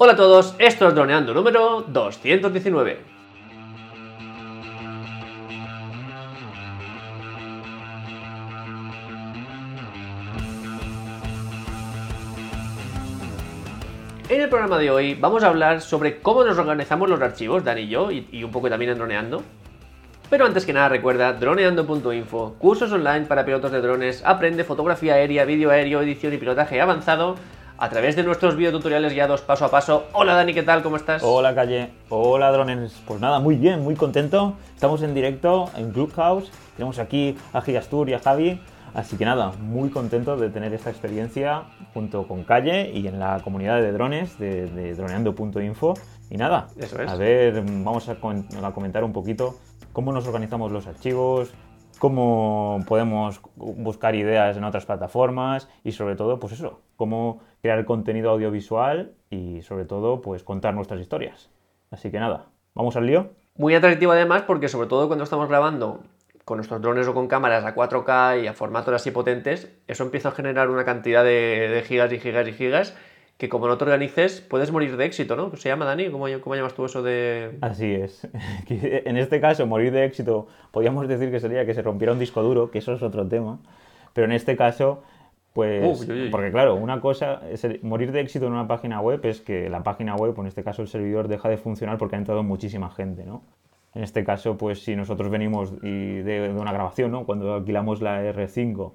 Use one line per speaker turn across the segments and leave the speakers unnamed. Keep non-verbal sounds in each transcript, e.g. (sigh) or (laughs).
Hola a todos, esto es Droneando número 219. En el programa de hoy vamos a hablar sobre cómo nos organizamos los archivos, Dani y yo, y, y un poco también en Droneando. Pero antes que nada recuerda droneando.info, cursos online para pilotos de drones, aprende fotografía aérea, vídeo aéreo, edición y pilotaje avanzado a través de nuestros videotutoriales guiados paso a paso. Hola Dani, ¿qué tal? ¿Cómo estás?
Hola Calle, hola drones. Pues nada, muy bien, muy contento. Estamos en directo en Clubhouse. Tenemos aquí a Gigastur y a Javi. Así que nada, muy contento de tener esta experiencia junto con Calle y en la comunidad de drones de, de droneando.info. Y nada,
Eso es.
a ver, vamos a comentar un poquito cómo nos organizamos los archivos, cómo podemos buscar ideas en otras plataformas y sobre todo, pues eso, cómo crear contenido audiovisual y sobre todo, pues contar nuestras historias. Así que nada, ¿vamos al lío?
Muy atractivo además porque sobre todo cuando estamos grabando con nuestros drones o con cámaras a 4K y a formatos así potentes, eso empieza a generar una cantidad de, de gigas y gigas y gigas que como no te organices puedes morir de éxito, ¿no? ¿Se llama Dani? ¿Cómo, cómo llamas tú eso de...?
Así es. (laughs) En este caso, morir de éxito, podríamos decir que sería que se rompiera un disco duro, que eso es otro tema. Pero en este caso, pues.
Uy, uy, uy.
Porque claro, una cosa, es el- morir de éxito en una página web es que la página web, o en este caso el servidor, deja de funcionar porque ha entrado muchísima gente, ¿no? En este caso, pues si nosotros venimos y de, de una grabación, ¿no? Cuando alquilamos la R5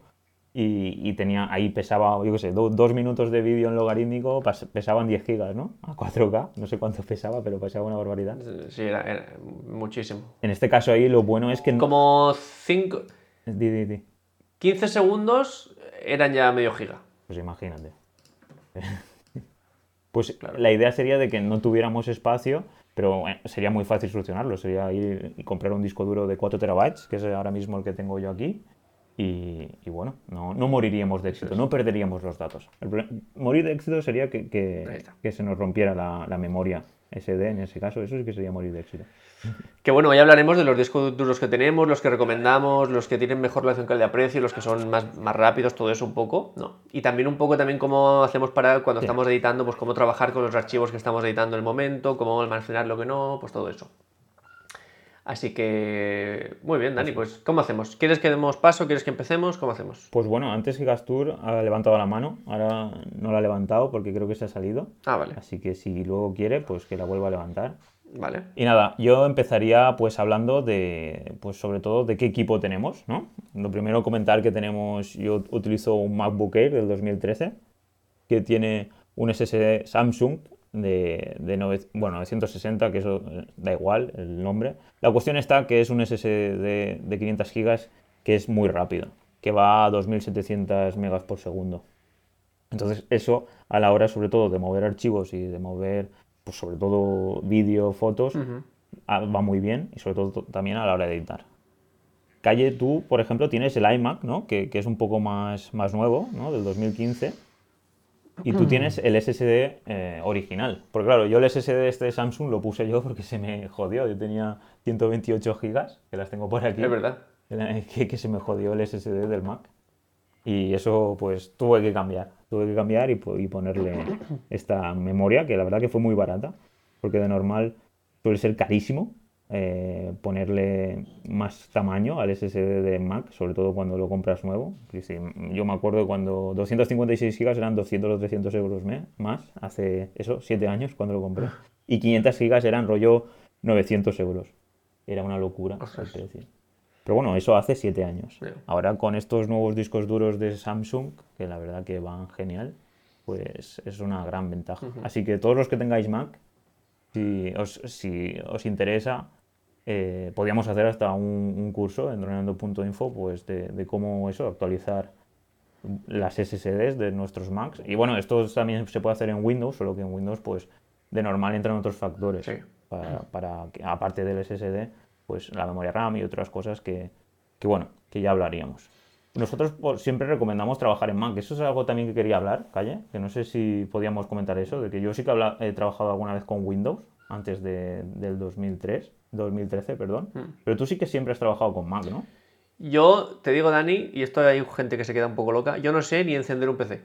y, y tenía ahí pesaba, yo qué sé, do- dos minutos de vídeo en logarítmico, pas- pesaban 10 gigas, ¿no? A 4K, no sé cuánto (laughs) pesaba, pero pesaba una barbaridad.
Sí, era, era muchísimo.
En este caso ahí lo bueno es que...
Como 5...
Di, di, di.
15 segundos eran ya medio giga.
Pues imagínate. (laughs) Pues la idea sería de que no tuviéramos espacio, pero sería muy fácil solucionarlo. Sería ir y comprar un disco duro de 4 terabytes, que es ahora mismo el que tengo yo aquí. Y, y bueno, no, no moriríamos de éxito, no perderíamos los datos. El morir de éxito sería que, que- se nos rompiera la, la memoria SD en ese caso. Eso sí que sería morir de éxito.
Que bueno, hoy hablaremos de los discos duros que tenemos, los que recomendamos, los que tienen mejor relación calidad-precio, los que son más, más rápidos, todo eso un poco, ¿no? Y también un poco también cómo hacemos para cuando
Sí.
estamos editando, pues cómo trabajar con los archivos que estamos editando en el momento, cómo almacenar lo que no, pues todo eso. Así que, muy bien, Dani, pues ¿cómo hacemos? ¿Quieres que demos paso? ¿Quieres que empecemos? ¿Cómo hacemos?
Pues bueno, antes que Gastur ha levantado la mano, ahora no la ha levantado porque creo que se ha salido.
Ah, vale,
Así que si luego quiere, pues que la vuelva a levantar.
vale.
Y nada, yo empezaría pues hablando de, pues sobre todo de qué equipo tenemos, ¿no? Lo primero comentar que tenemos, yo utilizo un MacBook Air del 2013 que tiene un SSD Samsung de, de nove- bueno, 960, que eso eh, da igual el nombre. La cuestión está que es un SSD de, de 500 gigas que es muy rápido, que va a 2700 megas por segundo. Entonces eso a la hora sobre todo de mover archivos y de mover pues sobre todo vídeo, fotos, ah, va muy bien y sobre todo to- también a la hora de editar. Calle, tú, por ejemplo, tienes el iMac, ¿no? Que, que es un poco más, más nuevo, ¿no? Del 2015. Y tú tienes el SSD eh, original. Porque claro, yo el SSD este de Samsung lo puse yo porque se me jodió. Yo tenía 128 gigas, que las tengo por aquí.
Es verdad.
Que, que se me jodió el SSD del Mac. Y eso pues tuve que cambiar. Tuve que cambiar y, y ponerle esta memoria, que la verdad que fue muy barata. Porque de normal suele ser carísimo eh, ponerle más tamaño al SSD de Mac, sobre todo cuando lo compras nuevo. Yo me acuerdo cuando 256 gigas eran 200 o 300 euros más, hace eso, 7 años cuando lo compré. Y 500 gigas eran rollo 900 euros. Era una locura el
Ostras.
precio. Pero bueno, eso hace 7 años. Ahora con estos nuevos discos duros de Samsung, que la verdad que van genial, pues es una gran ventaja. Así que todos los que tengáis Mac, si os, si os interesa, eh, podríamos hacer hasta un, un curso en droneando.info pues de, de cómo eso, actualizar las SSDs de nuestros Macs. Y bueno, esto también se puede hacer en Windows, solo que en Windows pues de normal entran otros factores
Sí.
para, para que, aparte del SSD, pues la memoria RAM y otras cosas que, que bueno, que ya hablaríamos. Nosotros pues, siempre recomendamos trabajar en Mac. Eso es algo también que quería hablar, Calle, que no sé si podíamos comentar eso, de que yo sí que habla- he trabajado alguna vez con Windows antes de- del 2003, 2013, perdón.
Mm.
Pero tú sí que siempre has trabajado con Mac, ¿no?
Yo te digo, Dani, y esto hay gente que se queda un poco loca, yo no sé ni encender un PC.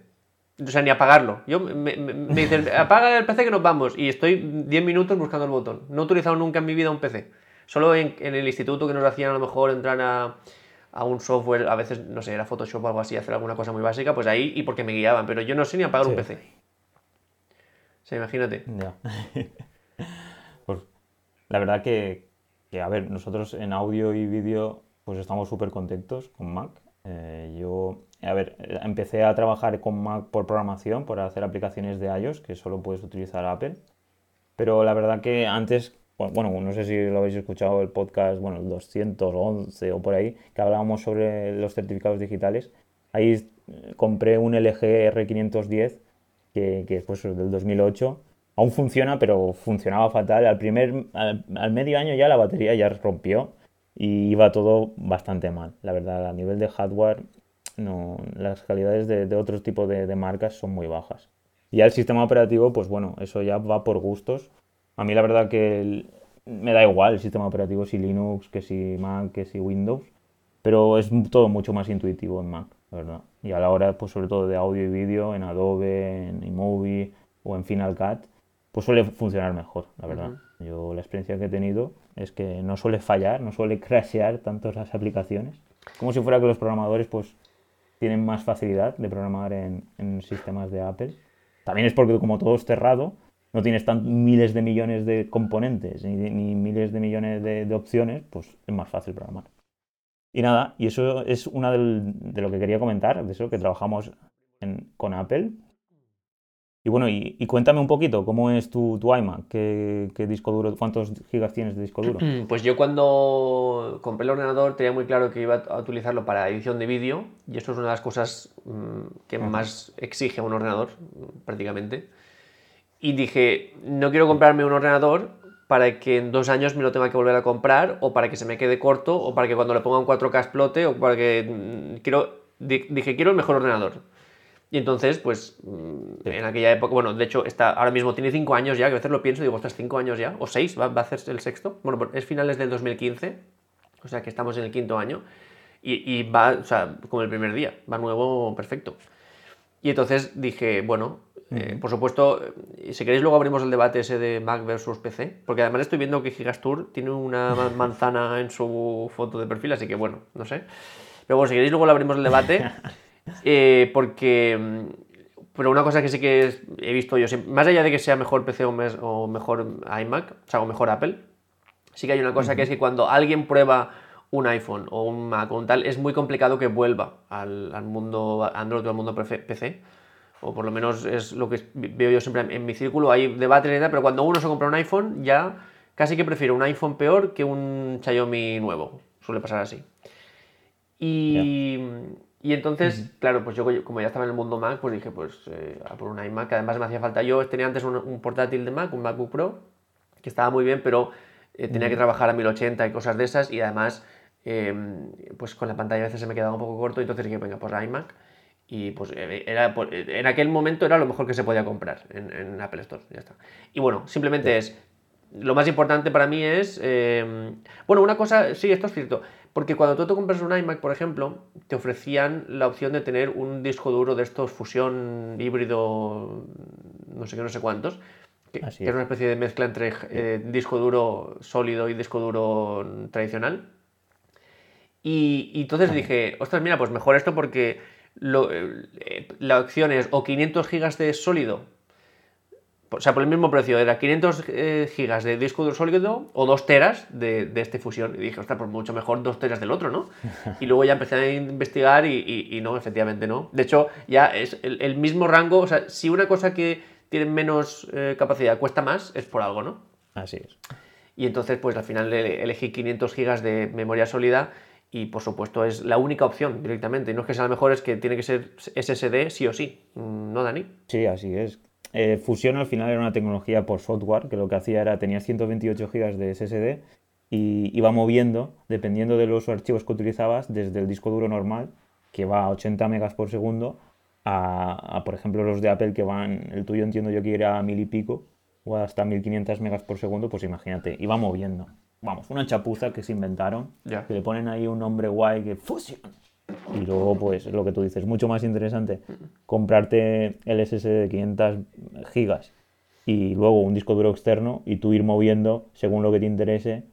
O sea, ni apagarlo. Yo, me, me, me dicen, (laughs) apaga el PC que nos vamos. Y estoy 10 minutos buscando el botón. No he utilizado nunca en mi vida un PC. Solo en, en el instituto que nos hacían a lo mejor entrar a, a, un software, a veces, no sé, era Photoshop o algo así, hacer alguna cosa muy básica, pues ahí y porque me guiaban. Pero yo no sé ni apagar
Sí.
un PC. O sea, imagínate.
Ya. (laughs) La verdad que, que, a ver, nosotros en audio y vídeo pues estamos súper contentos con Mac. Eh, yo, a ver, eh, empecé a trabajar con Mac por programación, por hacer aplicaciones de iOS, que solo puedes utilizar Apple. Pero la verdad que antes, bu- bueno, no sé si lo habéis escuchado el podcast, bueno, el 211 o por ahí, que hablábamos sobre los certificados digitales. Ahí eh, compré un LG R510 que, que es pues del 2008. Aún funciona, pero funcionaba fatal. Al primer, al, al medio año ya la batería ya rompió y iba todo bastante mal. La verdad, a nivel de hardware, no, las calidades de, de otros tipos de, de marcas son muy bajas. Y ya el sistema operativo, pues bueno, eso ya va por gustos. A mí la verdad que el- me da igual el sistema operativo, si Linux, que si Mac, que si Windows, pero es todo mucho más intuitivo en Mac, la verdad. Y a la hora, pues sobre todo de audio y vídeo, en Adobe, en iMovie o en Final Cut, pues suele funcionar mejor, la verdad. Yo la experiencia que he tenido es que no suele fallar, no suele (laughs) crashear tanto las aplicaciones. Como si fuera que los programadores pues tienen más facilidad de programar en, en sistemas de Apple. También es porque como todo es cerrado, no tienes tan miles de millones de componentes ni, ni miles de millones de, de opciones, pues es más fácil programar. Y nada, y eso es una del- de lo que quería comentar, de eso que trabajamos en- con Apple. Y bueno, y, y cuéntame un poquito, ¿cómo es tu, tu iMac? ¿Qué, qué disco duro, cuántos gigas tienes de disco duro? (clears throat)
Pues yo cuando compré el ordenador tenía muy claro que iba a utilizarlo para edición de vídeo y eso es una de las cosas mm, que más exige un ordenador prácticamente. Y dije, no quiero comprarme un ordenador para que en dos años me lo tenga que volver a comprar o para que se me quede corto o para que cuando le ponga un 4K explote o para que... mm, quiero, di- dije, quiero el mejor ordenador. Y entonces, pues, mm, en aquella época, bueno, de hecho, está, ahora mismo tiene 5 años ya, que a veces lo pienso y digo, ostras, 5 años ya, o 6, va, va a hacer el sexto. Bueno, pues es finales del 2015, o sea que estamos en el quinto año, y, y va, o sea, como el primer día, va nuevo, perfecto. Y entonces dije, bueno, eh, por supuesto, eh, si queréis luego abrimos el debate ese de Mac versus PC, porque además estoy viendo que Gigastur tiene una ma- (laughs) manzana en su foto de perfil, así que bueno, no sé. Pero bueno, si queréis luego lo abrimos el debate, (laughs) eh, porque... mm, Pero una cosa que sí que he visto yo, más allá de que sea mejor PC o, mes- o mejor iMac, o sea, o mejor Apple, sí que hay una cosa que es que cuando alguien prueba un iPhone o un Mac o un tal, es muy complicado que vuelva al, al mundo Android o al mundo PC, o por lo menos es lo que veo yo siempre en mi círculo, hay debates y tal, pero cuando uno se compra un iPhone ya casi que prefiero un iPhone peor que un Xiaomi nuevo, suele pasar así. Y, y entonces, claro, pues yo como ya estaba en el mundo Mac, pues dije, pues eh, a por un iMac, que además me hacía falta. Yo tenía antes un, un portátil de Mac, un MacBook Pro, que estaba muy bien, pero eh, tenía que trabajar a 1080 y cosas de esas, y además, eh, pues con la pantalla a veces se me quedaba un poco corto, entonces dije, venga, pues iMac. Y pues eh, era, pues, en aquel momento era lo mejor que se podía comprar en, en Apple Store, ya está. Y bueno, simplemente es, lo más importante para mí es, eh, bueno, una cosa, sí, esto es cierto, porque cuando tú te compras un iMac, por ejemplo, te ofrecían la opción de tener un disco duro de estos fusión híbrido, no sé qué, no sé cuántos, que,
es.
una especie de mezcla entre eh, disco duro sólido y disco duro tradicional. Y, y entonces dije, ostras, mira, pues mejor esto porque lo- eh, la opción es o 500 gigas de sólido, o sea, por el mismo precio, era 500 eh, gigas de disco duro sólido o 2 teras de, de este fusión. Y dije, ostras, pues mucho mejor 2 teras del otro, ¿no? (laughs) Y luego ya empecé a investigar y, y- y no, efectivamente no. De hecho, ya es el, el mismo rango, o sea, si una cosa que tiene menos eh, capacidad cuesta más, es por algo, ¿no?
Así es.
Y entonces, pues al final ele- elegí 500 gigas de memoria sólida y por supuesto es la única opción directamente. Y no es que sea la mejor, es que tiene que ser SSD sí o sí. Mm, ¿No, Dani?
Sí, así es. Eh, Fusion al final era una tecnología por software que lo que hacía era tenías 128 GB de SSD y iba moviendo, dependiendo de los archivos que utilizabas, desde el disco duro normal, que va a 80 megas por segundo, a, a, por ejemplo los de Apple que van, el tuyo entiendo yo que era a mil y pico, o hasta 1500 megas por segundo, pues imagínate, iba moviendo. Vamos, una chapuza que se inventaron, que le ponen ahí un nombre guay que Fusion. Y luego, pues lo que tú dices, mucho más interesante comprarte el SSD de 500 gigas y luego un disco duro externo y tú ir moviendo según lo que te interese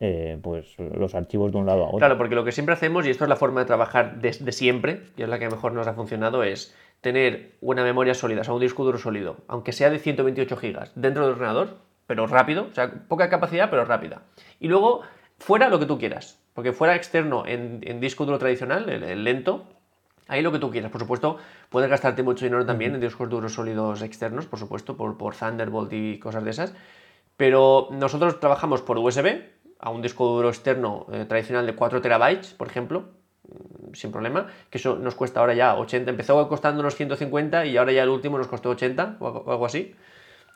eh, pues los archivos de un lado a otro.
Claro, porque lo que siempre hacemos, y esto es la forma de trabajar de, siempre, y es la que mejor nos ha funcionado, es tener una memoria sólida, o sea, un disco duro sólido, aunque sea de 128 gigas, dentro del ordenador, pero rápido, o sea, poca capacidad, pero rápida. Y luego, fuera lo que tú quieras, porque fuera externo en, disco duro tradicional, el, lento, ahí lo que tú quieras. Por supuesto, puedes gastarte mucho dinero también en discos duros sólidos externos, por supuesto, por, por Thunderbolt y cosas de esas. Pero nosotros trabajamos por USB, a un disco duro externo eh, tradicional de 4 terabytes, por ejemplo, mm, sin problema, que eso nos cuesta ahora ya 80, empezó costando unos 150 y ahora ya el último nos costó 80 o algo así,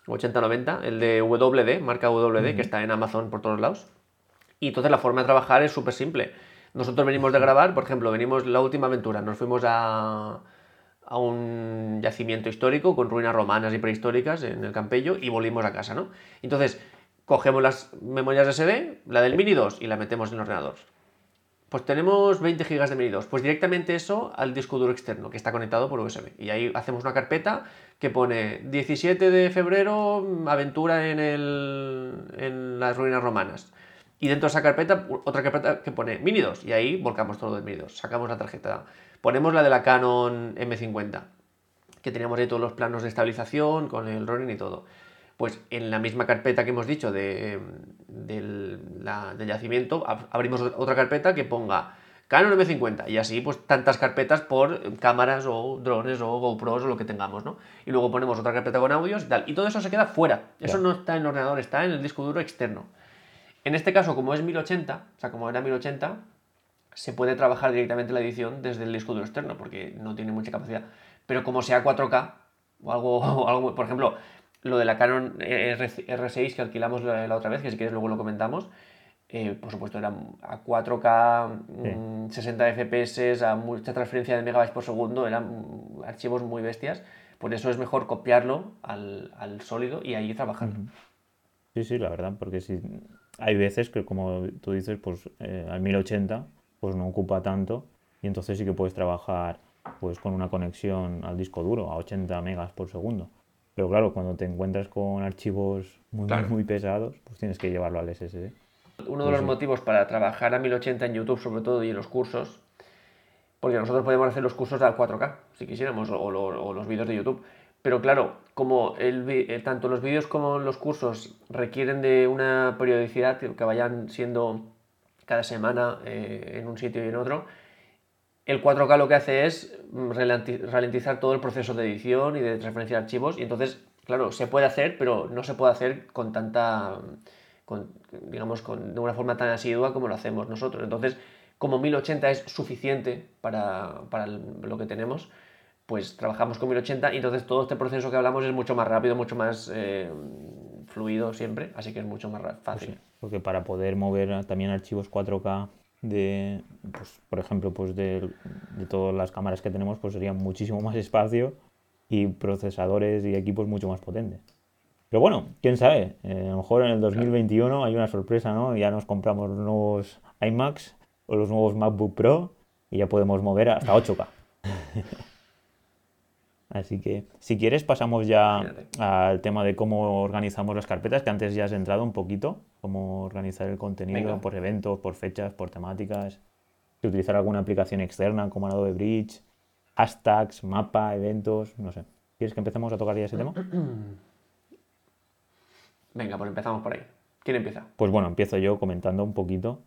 80-90, el de WD, marca WD, que está en Amazon por todos lados. Y entonces la forma de trabajar es súper simple. Nosotros venimos de grabar, por ejemplo, venimos la última aventura, nos fuimos a, a un yacimiento histórico con ruinas romanas y prehistóricas en el Campello y volvimos a casa, ¿no? Entonces, cogemos las memorias SD, la del Mini 2 y la metemos en el ordenador. Pues tenemos 20 GB de Mini 2, pues directamente eso al disco duro externo que está conectado por USB. Y ahí hacemos una carpeta que pone 17 de febrero, aventura en, el, en las ruinas romanas. Y dentro de esa carpeta, otra carpeta que pone Mini 2. Y ahí volcamos todo del Mini 2. Sacamos la tarjeta. Ponemos la de la Canon M50, que teníamos ahí todos los planos de estabilización con el Ronin y todo pues en la misma carpeta que hemos dicho de, del, yacimiento, abrimos otra carpeta que ponga Canon M50 y así pues tantas carpetas por cámaras o drones o GoPros o lo que tengamos, ¿no? Y luego ponemos otra carpeta con audios y tal. Y todo eso se queda fuera. Eso no está en el ordenador, está en el disco duro externo. En este caso, como es 1080, o sea, como era 1080, se puede trabajar directamente la edición desde el disco duro externo porque no tiene mucha capacidad. Pero como sea 4K o algo, (laughs) o algo por ejemplo, lo de la Canon R, 6 que alquilamos la, otra vez, que si quieres luego lo comentamos, eh, por supuesto era a 4K, 60 FPS, a mucha transferencia de megabytes por segundo, eran archivos muy bestias. Por eso es mejor copiarlo al, sólido y ahí trabajar.
Sí, sí, la verdad, porque si hay veces que, como tú dices, pues eh, al 1080 pues no ocupa tanto y entonces sí que puedes trabajar pues con una conexión al disco duro a 80 megas por segundo. Pero claro, cuando te encuentras con archivos muy, muy, pesados, pues tienes que llevarlo al SSD.
Uno de pues los motivos para trabajar a 1080 en YouTube, sobre todo, y en los cursos, porque nosotros podemos hacer los cursos al 4K, si quisiéramos, o, los vídeos de YouTube. Pero claro, como el, eh, tanto los vídeos como los cursos requieren de una periodicidad que vayan siendo cada semana eh, en un sitio y en otro, el 4K lo que hace es mm, ralentizar todo el proceso de edición y de transferencia de archivos y entonces, claro, se puede hacer, pero no se puede hacer con tanta, digamos, con, de una forma tan asidua como lo hacemos nosotros. Entonces, como 1080 es suficiente para, lo que tenemos, pues trabajamos con 1080 y entonces todo este proceso que hablamos es mucho más rápido, mucho más eh, fluido siempre, así que es mucho más fácil. Pues
porque para poder mover también archivos 4K de, pues, por ejemplo, pues de, todas las cámaras que tenemos, pues sería muchísimo más espacio y procesadores y equipos mucho más potentes. Pero bueno, quién sabe, eh, a lo mejor en el 2021 hay una sorpresa, ¿no? Ya nos compramos los nuevos iMacs o los nuevos MacBook Pro y ya podemos mover hasta 8K. (laughs) Así que si quieres pasamos ya al tema de cómo organizamos las carpetas, que antes ya has entrado un poquito, cómo organizar el contenido por eventos, por fechas, por temáticas, si utilizar alguna aplicación externa como Adobe Bridge, hashtags, mapa, eventos, no sé. ¿Quieres que empecemos a tocar ya ese tema? (clears throat)
Venga, pues empezamos por ahí. ¿Quién empieza?
Pues bueno, empiezo yo comentando un poquito,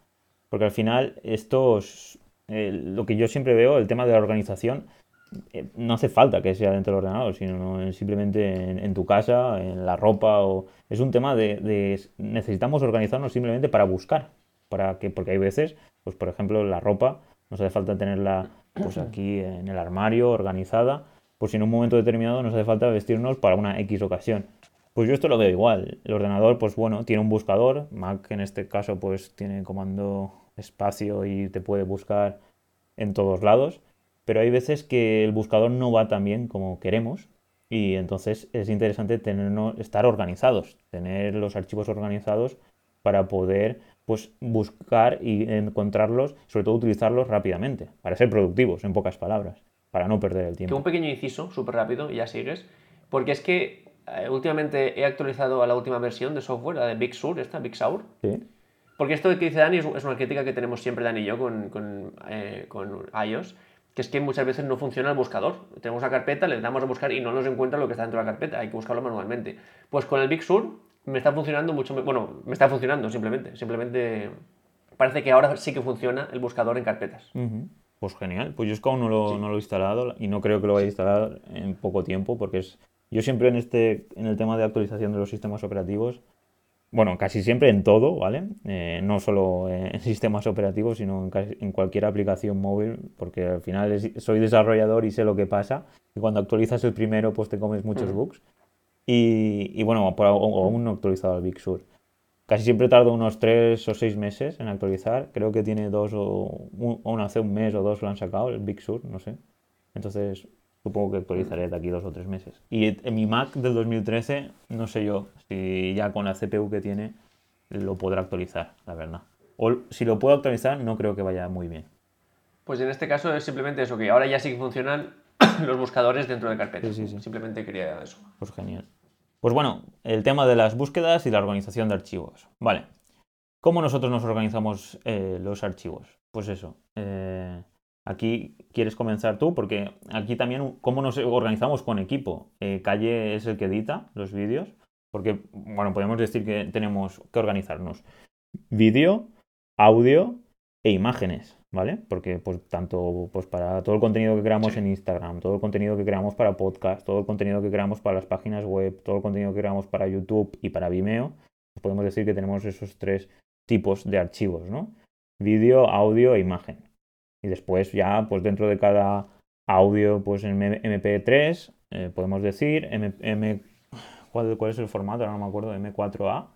porque al final estos, eh, lo que yo siempre veo, el tema de la organización, no hace falta que sea dentro del ordenador, sino simplemente en, tu casa, en la ropa. O... Es un tema de, necesitamos organizarnos simplemente para buscar. Para que, porque hay veces, pues por ejemplo, la ropa, nos hace falta tenerla pues (clears throat) aquí en el armario, organizada, pues si en un momento determinado nos hace falta vestirnos para una X ocasión. Pues yo esto lo veo igual. El ordenador, pues bueno, tiene un buscador. Mac en este caso, pues tiene comando espacio y te puede buscar en todos lados pero hay veces que el buscador no va tan bien como queremos y entonces es interesante tenernos, estar organizados, tener los archivos organizados para poder pues buscar y encontrarlos, sobre todo utilizarlos rápidamente, para ser productivos, en pocas palabras, para no perder el
Que
tiempo.
un pequeño inciso, súper rápido, y ya sigues. Porque es que eh, últimamente he actualizado a la última versión de software, la de Big Sur, esta, Big Sur.
Sí,
Porque esto que dice Dani es, es una crítica que tenemos siempre Dani y yo con, con, eh, con iOS, que es que muchas veces no funciona el buscador. Tenemos una carpeta, le damos a buscar y no nos encuentra lo que está dentro de la carpeta, hay que buscarlo manualmente. Pues con el Big Sur me está funcionando mucho, bueno, me está funcionando simplemente, simplemente parece que ahora sí que funciona el buscador en carpetas.
Pues genial. Pues yo es que aún no lo, no lo he instalado y no creo que lo vaya a instalar en poco tiempo porque es... Yo siempre en este, en el tema de actualización de los sistemas operativos, bueno, casi siempre en todo, ¿vale? Eh, no solo en (laughs) sistemas operativos, sino en, casi- en cualquier aplicación móvil, porque al final es- soy desarrollador y sé lo que pasa. Y cuando actualizas el primero, pues te comes muchos
Ujú.
bugs. Y, y bueno, por, aún no he actualizado el Big Sur. Casi siempre tardo unos 3 o 6 meses en actualizar. Creo que tiene dos o, un, o hace un mes o dos lo han sacado, el Big Sur, no sé. Entonces, supongo que actualizaré de aquí dos o tres meses. Y en mi Mac del 2013, no sé yo si ya con la CPU que tiene lo podrá actualizar, la verdad. O si lo puedo actualizar, no creo que vaya muy bien.
Pues en este caso es simplemente eso, que ahora ya sí que funcionan (clears throat) los buscadores dentro de carpetas.
Sí, sí, sí.
Simplemente quería eso.
Pues genial. Pues bueno, el tema de las búsquedas y la organización de archivos. Vale. ¿Cómo nosotros nos organizamos eh, los archivos? Pues eso. eh, aquí quieres comenzar tú, porque aquí también, ¿cómo nos organizamos con equipo? Eh, Calle es el que edita los vídeos, porque, bueno, podemos decir que tenemos que organizarnos vídeo, audio e imágenes, ¿vale? Porque pues tanto pues para todo el contenido que creamos
Sí.
en Instagram, todo el contenido que creamos para podcast, todo el contenido que creamos para las páginas web, todo el contenido que creamos para YouTube y para Vimeo, pues podemos decir que tenemos esos tres tipos de archivos, ¿no? Vídeo, audio e imagen. Y después ya, pues dentro de cada audio, pues en M- MP3, eh, podemos decir, M, M- ¿cuál, cuál es el formato? Ahora no me acuerdo, M4A,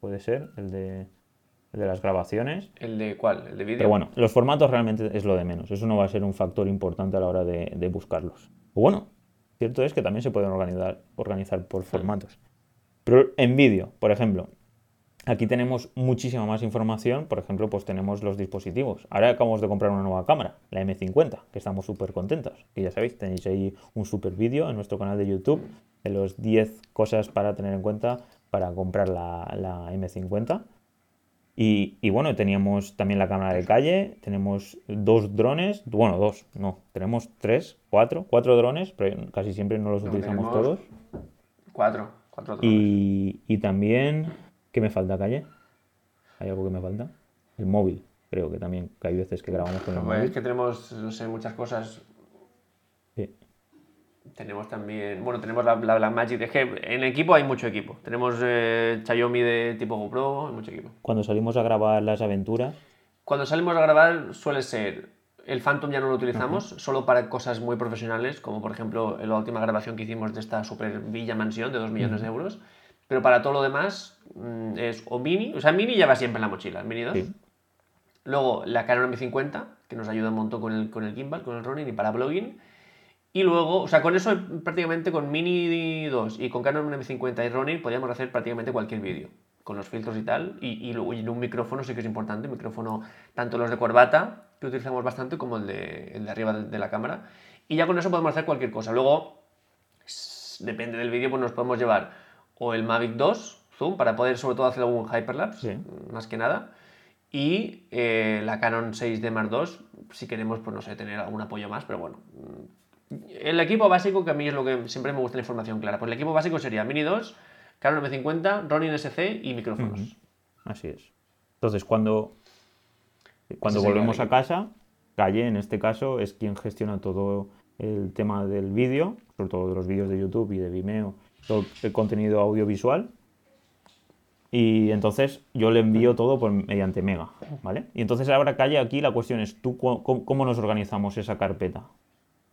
puede ser, el de, el de las grabaciones.
¿El de cuál? ¿El de vídeo?
Pero bueno, los formatos realmente es lo de menos. Eso no va a ser un factor importante a la hora de, de buscarlos. Bueno, cierto es que también se pueden organizar, organizar por formatos. Pero en vídeo, por ejemplo, aquí tenemos muchísima más información. Por ejemplo, pues tenemos los dispositivos. Ahora acabamos de comprar una nueva cámara, la M50, que estamos súper contentos. Y ya sabéis, tenéis ahí un súper vídeo en nuestro canal de YouTube de los 10 cosas para tener en cuenta para comprar la, la M50. Y, y bueno, teníamos también la cámara de calle, tenemos dos drones, bueno, dos, no, tenemos tres, cuatro, cuatro drones, pero casi siempre no los
No,
utilizamos todos.
Cuatro. Cuatro drones.
Y, y también, ¿qué me falta, calle? ¿Hay algo que me falta? El móvil, creo que también, que hay veces que grabamos con el
Pues es
móvil.
que tenemos, no sé, muchas cosas.
Sí.
Tenemos también, bueno, tenemos la, la Blackmagic. Es que en equipo hay mucho equipo. Tenemos eh, Xiaomi de tipo GoPro, hay mucho equipo.
Cuando salimos a grabar las aventuras,
Cuando salimos a grabar suele ser el Phantom ya no lo utilizamos, solo para cosas muy profesionales, como por ejemplo la última grabación que hicimos de esta super villa mansión de 2 millones de euros. Pero para todo lo demás mm, es o Mini, o sea, Mini ya va siempre en la mochila, el Mini 2.
Sí.
Luego la Canon M50, que nos ayuda un montón con el, con el gimbal, con el Ronin y para blogging. Y luego, o sea, con eso prácticamente con Mini 2 y con Canon M50 y Ronin podíamos hacer prácticamente cualquier vídeo. Con los filtros y tal. Y, y, luego- y un micrófono sí que es importante. Micrófono, tanto los de corbata, que utilizamos bastante, como el de, el de arriba de, de la cámara. Y ya con eso podemos hacer cualquier cosa. Luego, depende del vídeo, pues nos podemos llevar o el Mavic 2 Zoom para poder sobre todo hacer algún hyperlapse,
Sí.
más que nada. Y eh, la Canon 6D Mark II, si queremos, pues no sé, tener algún apoyo más, pero bueno. El equipo básico, que a mí es lo que siempre me gusta la información clara, pues el equipo básico sería Mini 2, Canon M50, Ronin SC y micrófonos.
Así es. Entonces, cuando, cuando
Ese sería
volvemos a casa, Calle, en este caso, es quien gestiona todo el tema del vídeo, sobre todo de los vídeos de YouTube y de Vimeo, todo el contenido audiovisual. Y entonces yo le envío todo por, mediante Mega, ¿vale? Y entonces ahora Calle, aquí la cuestión es, ¿tú cómo, cómo nos organizamos esa carpeta?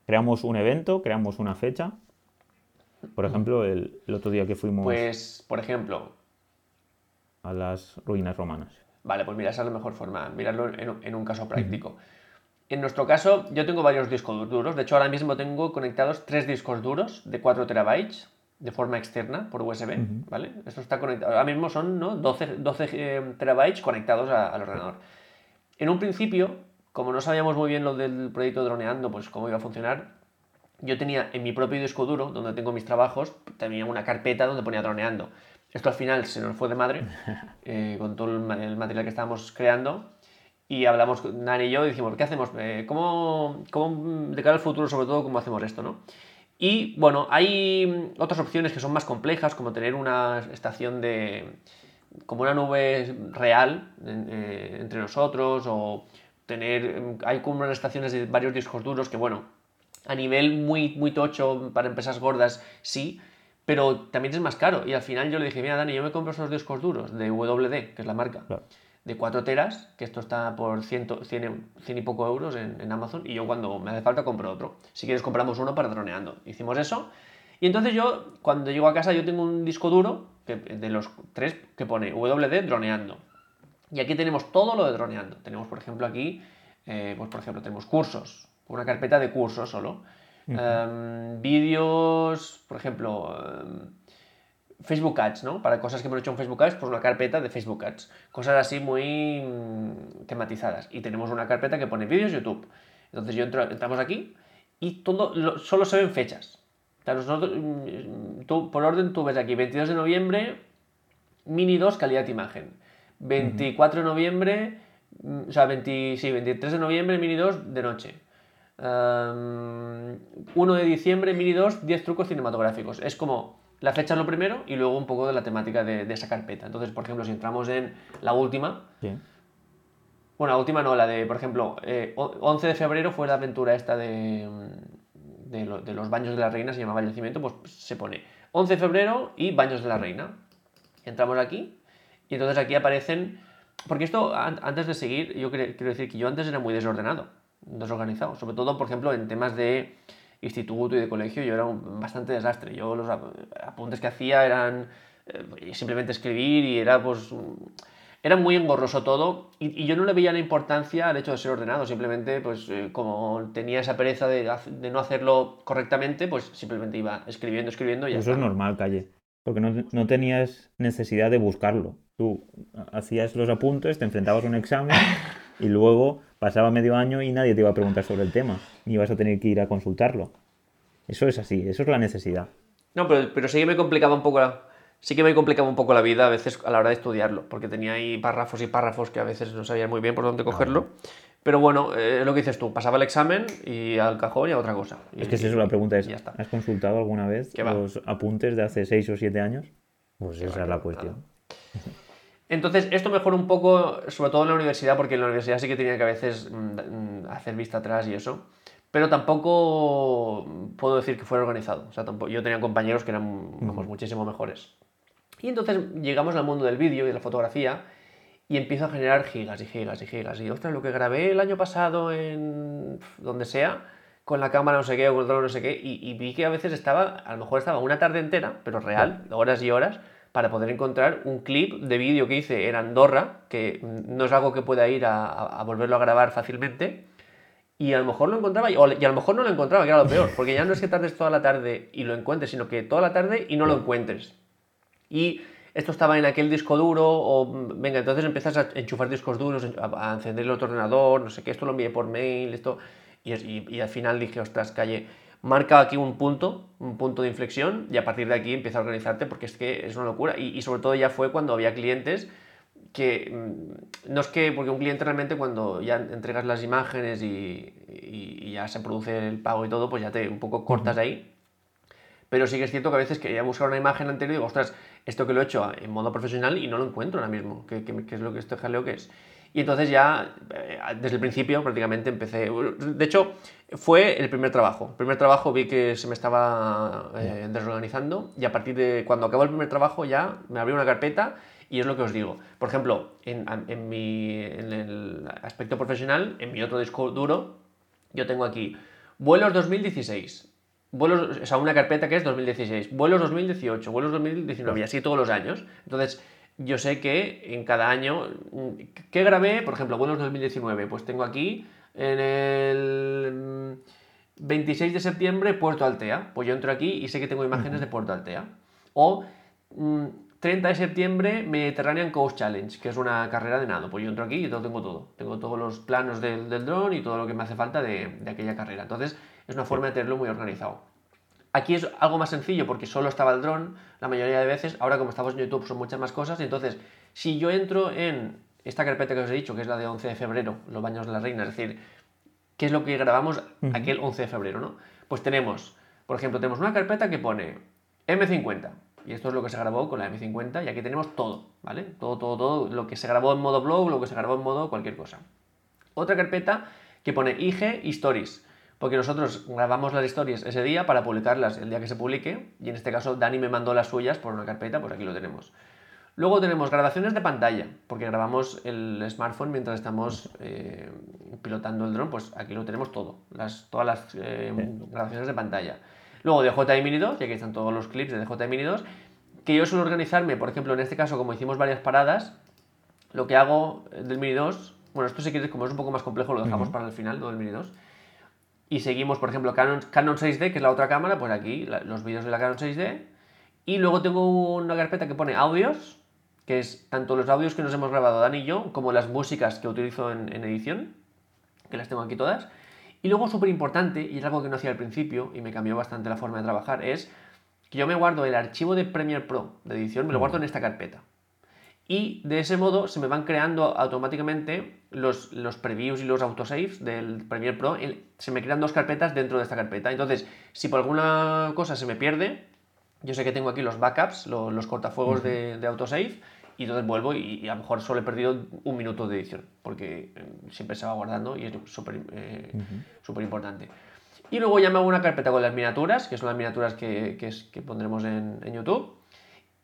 ¿Creamos un evento? ¿Creamos una fecha? Por ejemplo, el, el otro día que fuimos
Pues, por ejemplo,
a las ruinas romanas.
Vale, pues mira, esa es la mejor forma, mirarlo en, un- en un caso práctico. En nuestro caso, yo tengo varios discos duros. De hecho, ahora mismo tengo conectados tres discos duros de 4 terabytes de forma externa por USB, ¿vale? Esto está conectado. Ahora mismo son 12, 12 eh, terabytes conectados al ordenador. En un principio, como no sabíamos muy bien lo del proyecto droneando, pues cómo iba a funcionar, yo tenía en mi propio disco duro, donde tengo mis trabajos, tenía una carpeta donde ponía droneando. Esto al final se nos fue de madre, (laughs) eh, con todo el, material que estábamos creando, y hablamos, Nani y yo, y dijimos, ¿qué hacemos? Eh, ¿cómo, ¿cómo, de cara al futuro, sobre todo, cómo hacemos esto, no? Y bueno, hay otras opciones que son más complejas, como tener una estación de. como una nube real eh, entre nosotros, o tener. Hay como unas estaciones de varios discos duros que, bueno, a nivel muy, muy tocho para empresas gordas, sí, pero también es más caro. Y al final yo le dije, mira, Dani, yo me compro esos discos duros de WD, que es la marca de 4 teras, que esto está por 100, 100, y poco euros en, Amazon, y yo cuando me hace falta compro otro. Si quieres compramos uno para droneando. Hicimos eso, y entonces yo, cuando llego a casa, yo tengo un disco duro de los tres que pone WD droneando. Y aquí tenemos todo lo de droneando. Tenemos, por ejemplo, aquí, eh, pues por ejemplo, tenemos cursos, una carpeta de cursos solo. Em, vídeos, por ejemplo, em, Facebook Ads, ¿no? Para cosas que hemos hecho en Facebook Ads, pues una carpeta de Facebook Ads. Cosas así muy mm, tematizadas. Y tenemos una carpeta que pone vídeos YouTube. Entonces yo entro, entramos aquí y todo solo se ven fechas. Mm, tú, por orden tú ves aquí 22 de noviembre, Mini 2 calidad de imagen. 24 de noviembre, mm, o sea, 20, sí, 23 de noviembre, Mini 2 de noche. 1 de diciembre, Mini 2, 10 trucos cinematográficos. Es como la fecha es lo primero y luego un poco de la temática de, esa carpeta. Entonces, por ejemplo, si entramos en la última, bueno, la última no, la de, por ejemplo, 11 eh, de febrero fue la aventura esta de, de, los baños de la reina, se llamaba el pues se pone 11 de febrero y baños de la reina. Entramos aquí y entonces aquí aparecen, porque esto antes de seguir, yo quiero decir que yo antes era muy desordenado, desorganizado, sobre todo, por ejemplo, en temas de instituto y de colegio yo era un bastante desastre. Yo los apuntes que hacía eran eh, simplemente escribir y era pues era muy engorroso todo y, yo no le veía la importancia al hecho de ser ordenado, simplemente pues eh, como tenía esa pereza de, de, no hacerlo correctamente, pues simplemente iba escribiendo, escribiendo y ya
Eso es normal, Calle, porque no, no, tenías necesidad de buscarlo. Tú hacías los apuntes, te enfrentabas a un examen (laughs) y luego pasaba medio año y nadie te iba a preguntar sobre el tema, ni ibas a tener que ir a consultarlo. Eso es así, eso es la necesidad.
No, pero, pero sí que me complicaba un poco la, sí que me complicaba un poco la vida a veces a la hora de estudiarlo, porque tenía ahí párrafos y párrafos que a veces no sabía muy bien por dónde cogerlo. Pero bueno, eh, lo que dices tú, pasaba el examen y al cajón y a otra cosa.
es que es eso, la pregunta es, ¿has consultado alguna vez los apuntes de hace 6 o 7 años? Pues esa es la cuestión.
Entonces, esto mejora un poco, sobre todo en la universidad, porque en la universidad sí que tenía que a veces mm, mm, hacer vista atrás y eso. Pero tampoco puedo decir que fuera organizado. O sea, yo tenía compañeros que eran muchísimo mejores. Y entonces llegamos al mundo del vídeo y de la fotografía y empiezo a generar gigas y gigas y gigas. Y ostras, lo que grabé el año pasado en donde sea, con la cámara no sé qué o con el drone no sé qué, y, y, vi que a veces estaba, a lo mejor estaba una tarde entera, pero real, horas y horas, para poder encontrar un clip de vídeo que hice en Andorra, que no es algo que pueda ir a, volverlo a grabar fácilmente, y a lo mejor lo encontraba, y a lo mejor no lo encontraba, que era lo peor, porque ya no es que tardes toda la tarde y lo encuentres, sino que toda la tarde y no lo encuentres. Y esto estaba en aquel disco duro, o venga, entonces empiezas a enchufar discos duros, a, encender el otro ordenador, no sé qué, esto lo envié por mail, esto, y, y al final dije, ostras, calle marca aquí un punto, un punto de inflexión y a partir de aquí empieza a organizarte porque es que es una locura. Y, sobre todo ya fue cuando había clientes que mm, no es que, porque un cliente realmente cuando ya entregas las imágenes y, ya se produce el pago y todo, pues ya te un poco cortas ahí. Pero sí que es cierto que a veces quería buscar una imagen anterior y digo, ostras, esto que lo he hecho en modo profesional y no lo encuentro ahora mismo. ¿Qué, es lo que este jaleo que es? Y entonces ya, eh, desde el principio prácticamente empecé. De hecho, fue el primer trabajo. El primer trabajo vi que se me estaba eh, desorganizando y a partir de cuando acabó el primer trabajo ya me abrí una carpeta y es lo que os digo. Por ejemplo, en, en, mi, en el aspecto profesional, en mi otro disco duro, yo tengo aquí vuelos 2016. Vuelos, o sea, una carpeta que es 2016, vuelos 2018, vuelos 2019 y así todos los años. Entonces, yo sé que en cada año, ¿qué grabé? Por ejemplo, vuelos 2019, pues tengo aquí en el 26 de septiembre, Puerto Altea. Pues yo entro aquí y sé que tengo imágenes de Puerto Altea. O mm, 30 de septiembre, Mediterranean Coast Challenge, que es una carrera de nado. Pues yo entro aquí y todo, tengo todo. Tengo todos los planos del, del dron y todo lo que me hace falta de, de aquella carrera. Entonces, es una forma de tenerlo muy organizado. Aquí es algo más sencillo porque solo estaba el dron la mayoría de veces. Ahora, como estamos en YouTube, son muchas más cosas. Entonces, si yo entro en esta carpeta que os he dicho, que es la de 11 de febrero, los baños de la reina, es decir, ¿qué es lo que grabamos aquel 11 de febrero, no? Pues tenemos, por ejemplo, tenemos una carpeta que pone M50, y esto es lo que se grabó con la M50 y aquí tenemos todo, ¿vale? Todo, todo, todo, lo que se grabó en modo blog, lo que se grabó en modo cualquier cosa. Otra carpeta que pone IG Stories, porque nosotros grabamos las stories ese día para publicarlas el día que se publique y en este caso Dani me mandó las suyas por una carpeta, pues aquí lo tenemos. Luego tenemos grabaciones de pantalla, porque grabamos el smartphone mientras estamos eh, pilotando el dron, pues aquí lo tenemos todo, las, todas las eh, grabaciones de pantalla. Luego DJI Mini 2, y aquí están todos los clips de DJI Mini 2, que yo suelo organizarme, por ejemplo, en este caso, como hicimos varias paradas, lo que hago del Mini 2, bueno, esto si quieres, como es un poco más complejo, lo dejamos para el final, lo del Mini 2. Y seguimos, por ejemplo, Canon, Canon 6D, que es la otra cámara, pues aquí los vídeos de la Canon 6D. Y luego tengo una carpeta que pone audios, que es tanto los audios que nos hemos grabado Dani y yo, como las músicas que utilizo en, en edición, que las tengo aquí todas. Y luego, súper importante, y es algo que no hacía al principio, y me cambió bastante la forma de trabajar, es que yo me guardo el archivo de Premiere Pro de edición, me lo guardo en esta carpeta. Y de ese modo se me van creando automáticamente los, los previews y los autosaves del Premiere Pro. Se me crean dos carpetas dentro de esta carpeta. Entonces, si por alguna cosa se me pierde, yo sé que tengo aquí los backups, los, los cortafuegos de, de autosave y entonces vuelvo y, a lo mejor solo he perdido un minuto de edición, porque eh, siempre se va guardando y es súper eh, importante. Y luego ya me hago una carpeta con las miniaturas, que son las miniaturas que, que, es, que pondremos en, en, YouTube,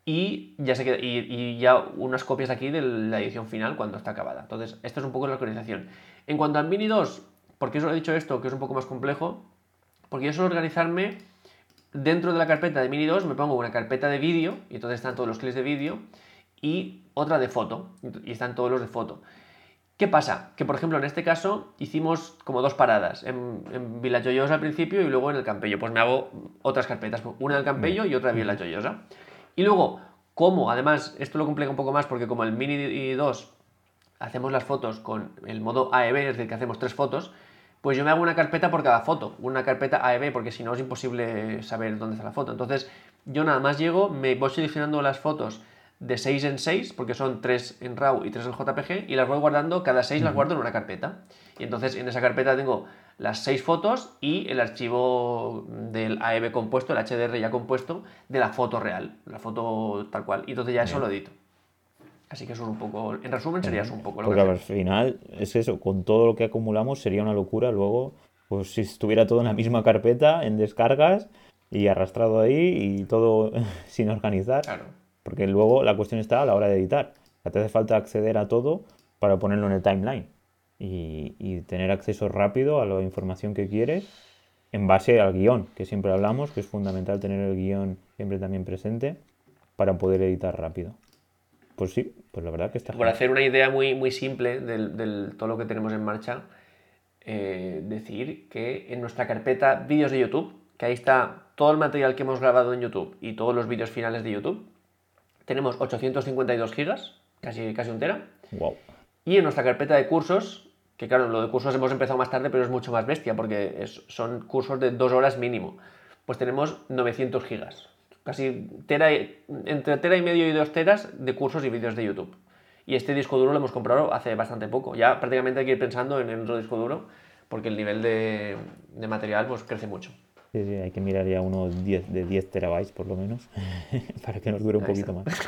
y ya, se queda, y, y, ya unas copias aquí de la edición final cuando está acabada. Entonces, esto es un poco la organización. En cuanto al Mini 2, ¿por qué os he dicho esto, que es un poco más complejo? Porque yo suelo organizarme dentro de la carpeta de Mini 2, me pongo una carpeta de vídeo, y entonces están todos los clips de vídeo, y otra de foto, y están todos los de foto. ¿Qué pasa? Que por ejemplo en este caso hicimos como dos paradas, en, en Villa al principio y luego en el Campello. Pues me hago otras carpetas, una del Campello y otra de Villa. Y luego, como además, esto lo complica un poco más porque como el Mini 2 hacemos las fotos con el modo AEB, es decir, que hacemos tres fotos, pues yo me hago una carpeta por cada foto, una carpeta AEB, porque si no es imposible saber dónde está la foto. Entonces, yo nada más llego, me voy seleccionando las fotos de 6 en 6, porque son 3 en RAW y 3 en JPG, y las voy guardando, cada 6 las guardo en una carpeta. Y entonces en esa carpeta tengo las 6 fotos y el archivo del AEB compuesto, el HDR ya compuesto, de la foto real, la foto tal cual. Y entonces ya eso lo edito. Así que eso es un poco, en resumen sería eso un poco lo
Porque que al final es eso, con todo lo que acumulamos sería una locura luego, pues si estuviera todo en la misma carpeta, en descargas y arrastrado ahí y todo (laughs) sin organizar.
Claro.
Porque luego la cuestión está a la hora de editar. Te hace falta acceder a todo para ponerlo en el timeline y, y, tener acceso rápido a la información que quieres en base al guion, que siempre hablamos, que es fundamental tener el guion siempre también presente para poder editar rápido. Pues sí, pues la verdad que está.
Por hacer una idea muy, muy simple del todo lo que tenemos en marcha, eh, decir que en nuestra carpeta vídeos de YouTube, que ahí está todo el material que hemos grabado en YouTube y todos los vídeos finales de YouTube, tenemos 852 gigas, casi, casi un tera.
Wow.
Y en nuestra carpeta de cursos, que claro, lo de cursos hemos empezado más tarde, pero es mucho más bestia, porque es, son cursos de dos horas mínimo. Pues tenemos 900 gigas. Casi tera, entre tera y medio y dos teras de cursos y vídeos de YouTube. Y este disco duro lo hemos comprado hace bastante poco. Ya prácticamente hay que ir pensando en, en otro disco duro, porque el nivel de, de material pues, crece mucho.
Sí, sí, hay que mirar ya unos 10, de 10 terabytes por lo menos, (laughs) para que nos dure un Ahí poquito está. más.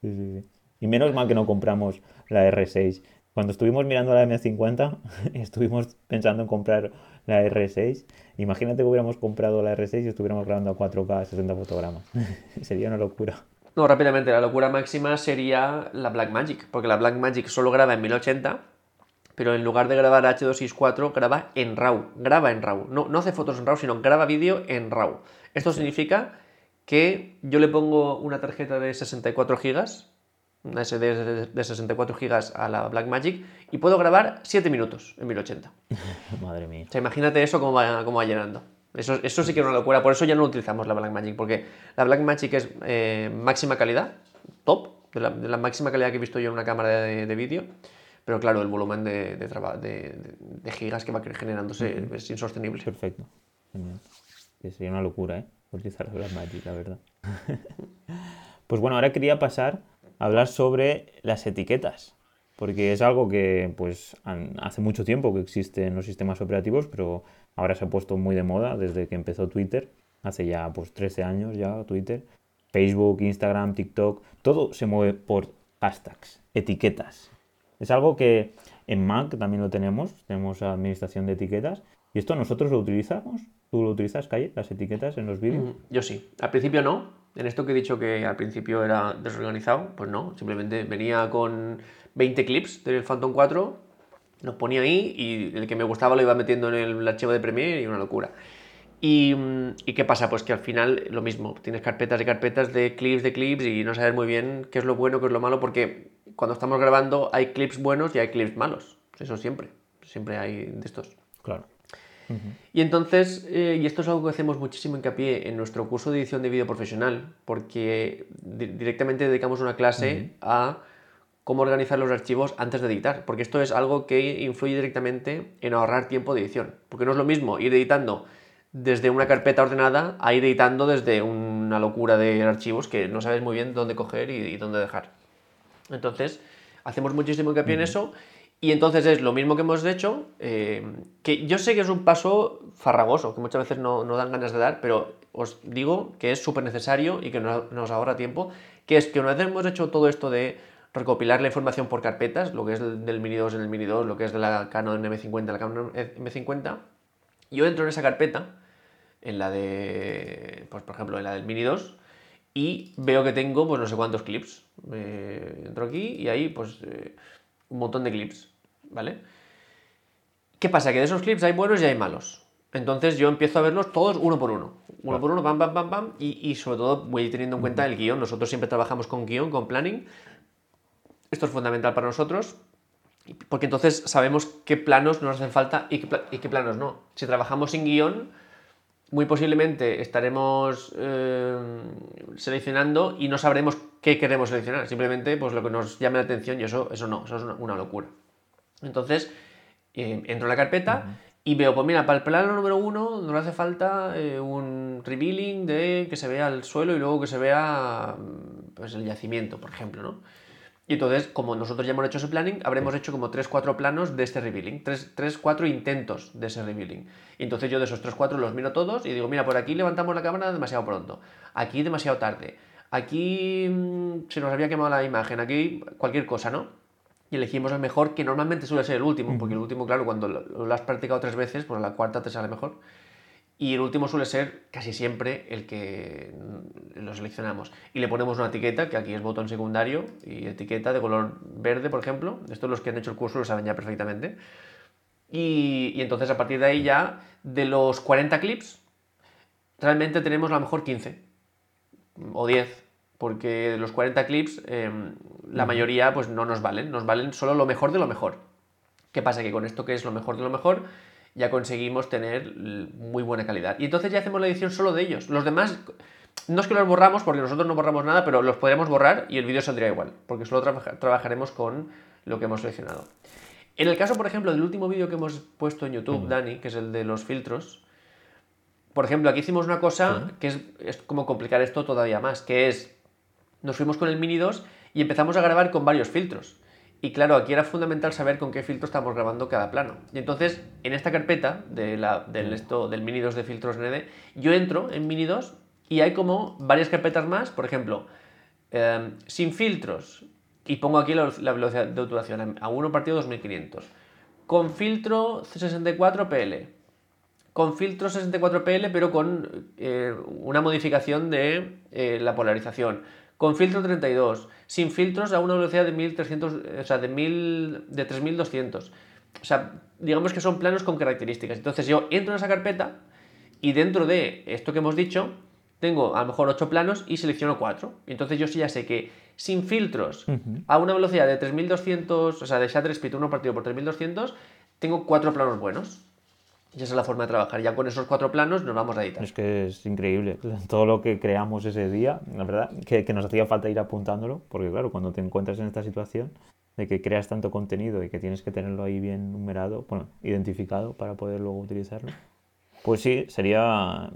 Sí, sí, sí. Y menos mal que no compramos la R6. Cuando estuvimos mirando la M50, (laughs) estuvimos pensando en comprar la R6. Imagínate que hubiéramos comprado la R6 y estuviéramos grabando a 4K 60 fotogramas. (laughs) sería una locura.
No, rápidamente, la locura máxima sería la Blackmagic, porque la Blackmagic solo graba en 1080 pero en lugar de grabar H264, graba en RAW. Graba en RAW. No, no hace fotos en RAW, sino graba vídeo en RAW. Esto significa que yo le pongo una tarjeta de 64 GB una SD de 64 GB a la Blackmagic y puedo grabar 7 minutos en 1080. (laughs)
Madre mía.
O sea, imagínate eso cómo va, cómo va llenando. Eso, eso sí que es una locura, por eso ya no utilizamos la Blackmagic, porque la Blackmagic es eh, máxima calidad, top, de la, de la máxima calidad que he visto yo en una cámara de, de vídeo, pero claro, el volumen de, de, gigas que va generándose es insostenible.
Perfecto. Genial. Sería una locura, ¿eh? Utilizar Blackmagic, la verdad. (laughs) pues bueno, ahora quería pasar hablar sobre las etiquetas. Porque es algo que, pues, hace mucho tiempo que existe en los sistemas operativos, pero ahora se ha puesto muy de moda desde que empezó Twitter. Hace ya, pues, 13 años ya Twitter. Facebook, Instagram, TikTok, todo se mueve por hashtags, etiquetas. Es algo que en Mac también lo tenemos, tenemos administración de etiquetas. ¿Y esto nosotros lo utilizamos? ¿Tú lo utilizas, Calle, las etiquetas en los vídeos?
Mm, Yo sí. Al principio no. En esto que he dicho que al principio era desorganizado, pues no. Simplemente venía con 20 clips del Phantom 4, los ponía ahí y el que me gustaba lo iba metiendo en el archivo de Premiere y una locura. Y, mm, ¿y qué pasa? Pues que al final lo mismo, tienes carpetas y carpetas de clips de clips y no sabes muy bien qué es lo bueno, qué es lo malo, porque cuando estamos grabando hay clips buenos y hay clips malos. Eso siempre, siempre hay de estos.
Claro.
Y entonces, eh, y esto es algo que hacemos muchísimo hincapié en nuestro curso de edición de vídeo profesional, porque di- directamente dedicamos una clase a cómo organizar los archivos antes de editar, porque esto es algo que influye directamente en ahorrar tiempo de edición, porque no es lo mismo ir editando desde una carpeta ordenada a ir editando desde una locura de archivos que no sabes muy bien dónde coger y, y dónde dejar. Entonces, hacemos muchísimo hincapié en eso. Y entonces es lo mismo que hemos hecho, eh, que yo sé que es un paso farragoso, que muchas veces no, no dan ganas de dar, pero os digo que es súper necesario y que nos, nos ahorra tiempo, que es que una vez hemos hecho todo esto de recopilar la información por carpetas, lo que es del Mini 2 en el Mini 2, lo que es de la Canon M50 en la Canon M50, yo entro en esa carpeta, en la de, pues por ejemplo, en la del Mini 2, y veo que tengo pues no sé cuántos clips. Eh, entro aquí y ahí pues eh, un montón de clips, ¿vale? ¿Qué pasa? Que de esos clips hay buenos y hay malos. Entonces yo empiezo a verlos todos uno por uno. Uno por uno, pam, pam, pam, pam. Y, y sobre todo voy teniendo en cuenta el guion. Nosotros siempre trabajamos con guion, con planning. Esto es fundamental para nosotros. Porque entonces sabemos qué planos nos hacen falta y qué, pla- y qué planos no. Si trabajamos sin guion, muy posiblemente estaremos eh, seleccionando y no sabremos qué queremos seleccionar. Simplemente pues lo que nos llame la atención y eso, eso no, eso es una, locura. Entonces, eh, entro en la carpeta y veo, pues mira, para el plano número uno nos hace falta eh, un revealing de que se vea el suelo y luego que se vea pues, el yacimiento, por ejemplo, ¿no? Y entonces, como nosotros ya hemos hecho ese planning, habremos hecho como 3-4 planos de este revealing, 3-4 intentos de ese revealing. Y entonces yo de esos 3-4 los miro todos y digo, mira, por aquí levantamos la cámara demasiado pronto, aquí demasiado tarde, aquí mm, se nos había quemado la imagen, aquí cualquier cosa, ¿no? Y elegimos el mejor, que normalmente suele ser el último, porque el último, claro, cuando lo, lo has practicado tres veces, pues a la cuarta te sale mejor. Y el último suele ser casi siempre el que lo seleccionamos. Y le ponemos una etiqueta, que aquí es botón secundario, y etiqueta de color verde, por ejemplo. Esto los que han hecho el curso lo saben ya perfectamente. Y, y entonces a partir de ahí ya, de los 40 clips, realmente tenemos a lo mejor 15 o 10. Porque de los 40 clips, eh, la mayoría pues no nos valen. Nos valen solo lo mejor de lo mejor. ¿Qué pasa? Que con esto que es lo mejor de lo mejor, ya conseguimos tener muy buena calidad. Y entonces ya hacemos la edición solo de ellos. Los demás, no es que los borramos, porque nosotros no borramos nada, pero los podríamos borrar y el vídeo saldría igual, porque solo trabaja- trabajaremos con lo que hemos seleccionado. En el caso, por ejemplo, del último vídeo que hemos puesto en YouTube, Dani, que es el de los filtros, por ejemplo, aquí hicimos una cosa que es, es como complicar esto todavía más, que es, nos fuimos con el Mini 2 y empezamos a grabar con varios filtros. Y claro, aquí era fundamental saber con qué filtro estamos grabando cada plano. Y entonces, en esta carpeta de la, del, esto, del Mini 2 de filtros ND, yo entro en Mini 2 y hay como varias carpetas más, por ejemplo, eh, sin filtros, y pongo aquí la, la velocidad de obturación a 1 partido 2500. Con filtro 64 PL. Con filtro 64 PL, pero con eh, una modificación de eh, la polarización. Con filtro 32. Sin filtros a una velocidad de 1300, o sea, de, 1000, de 3200. O sea, digamos que son planos con características. Entonces yo entro en esa carpeta y dentro de esto que hemos dicho, tengo a lo mejor 8 planos y selecciono 4. Entonces yo sí ya sé que sin filtros, a una velocidad de 3200, o sea, de shutter speed 1 partido por 3200, tengo 4 planos buenos. Y esa es la forma de trabajar. Ya con esos cuatro planos nos vamos a editar.
Es que es increíble. Todo lo que creamos ese día, la verdad, que, que nos hacía falta ir apuntándolo, porque claro, cuando te encuentras en esta situación de que creas tanto contenido y que tienes que tenerlo ahí bien numerado, bueno, identificado para poder luego utilizarlo, pues sí, sería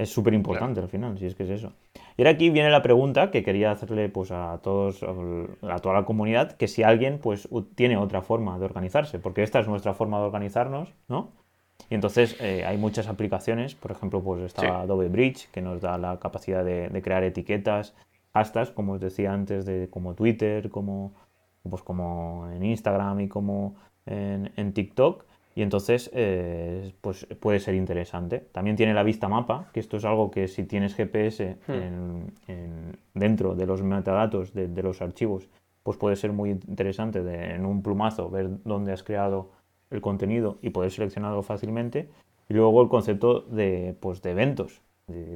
es súper importante al final, si es que es eso. Y ahora aquí viene la pregunta que quería hacerle pues a todos, a toda la comunidad, que si alguien pues tiene otra forma de organizarse, porque esta es nuestra forma de organizarnos, ¿no? Y entonces eh, hay muchas aplicaciones, por ejemplo, pues está Adobe Bridge, que nos da la capacidad de, crear etiquetas, hashtags, como os decía antes, de como Twitter, como, pues como en Instagram y como en, en TikTok. Y entonces, eh, pues puede ser interesante. También tiene la vista mapa, que esto es algo que si tienes GPS hmm. dentro de los metadatos de, los archivos, pues puede ser muy interesante de, en un plumazo ver dónde has creado el contenido y poder seleccionarlo fácilmente. Y luego el concepto de, pues, de eventos.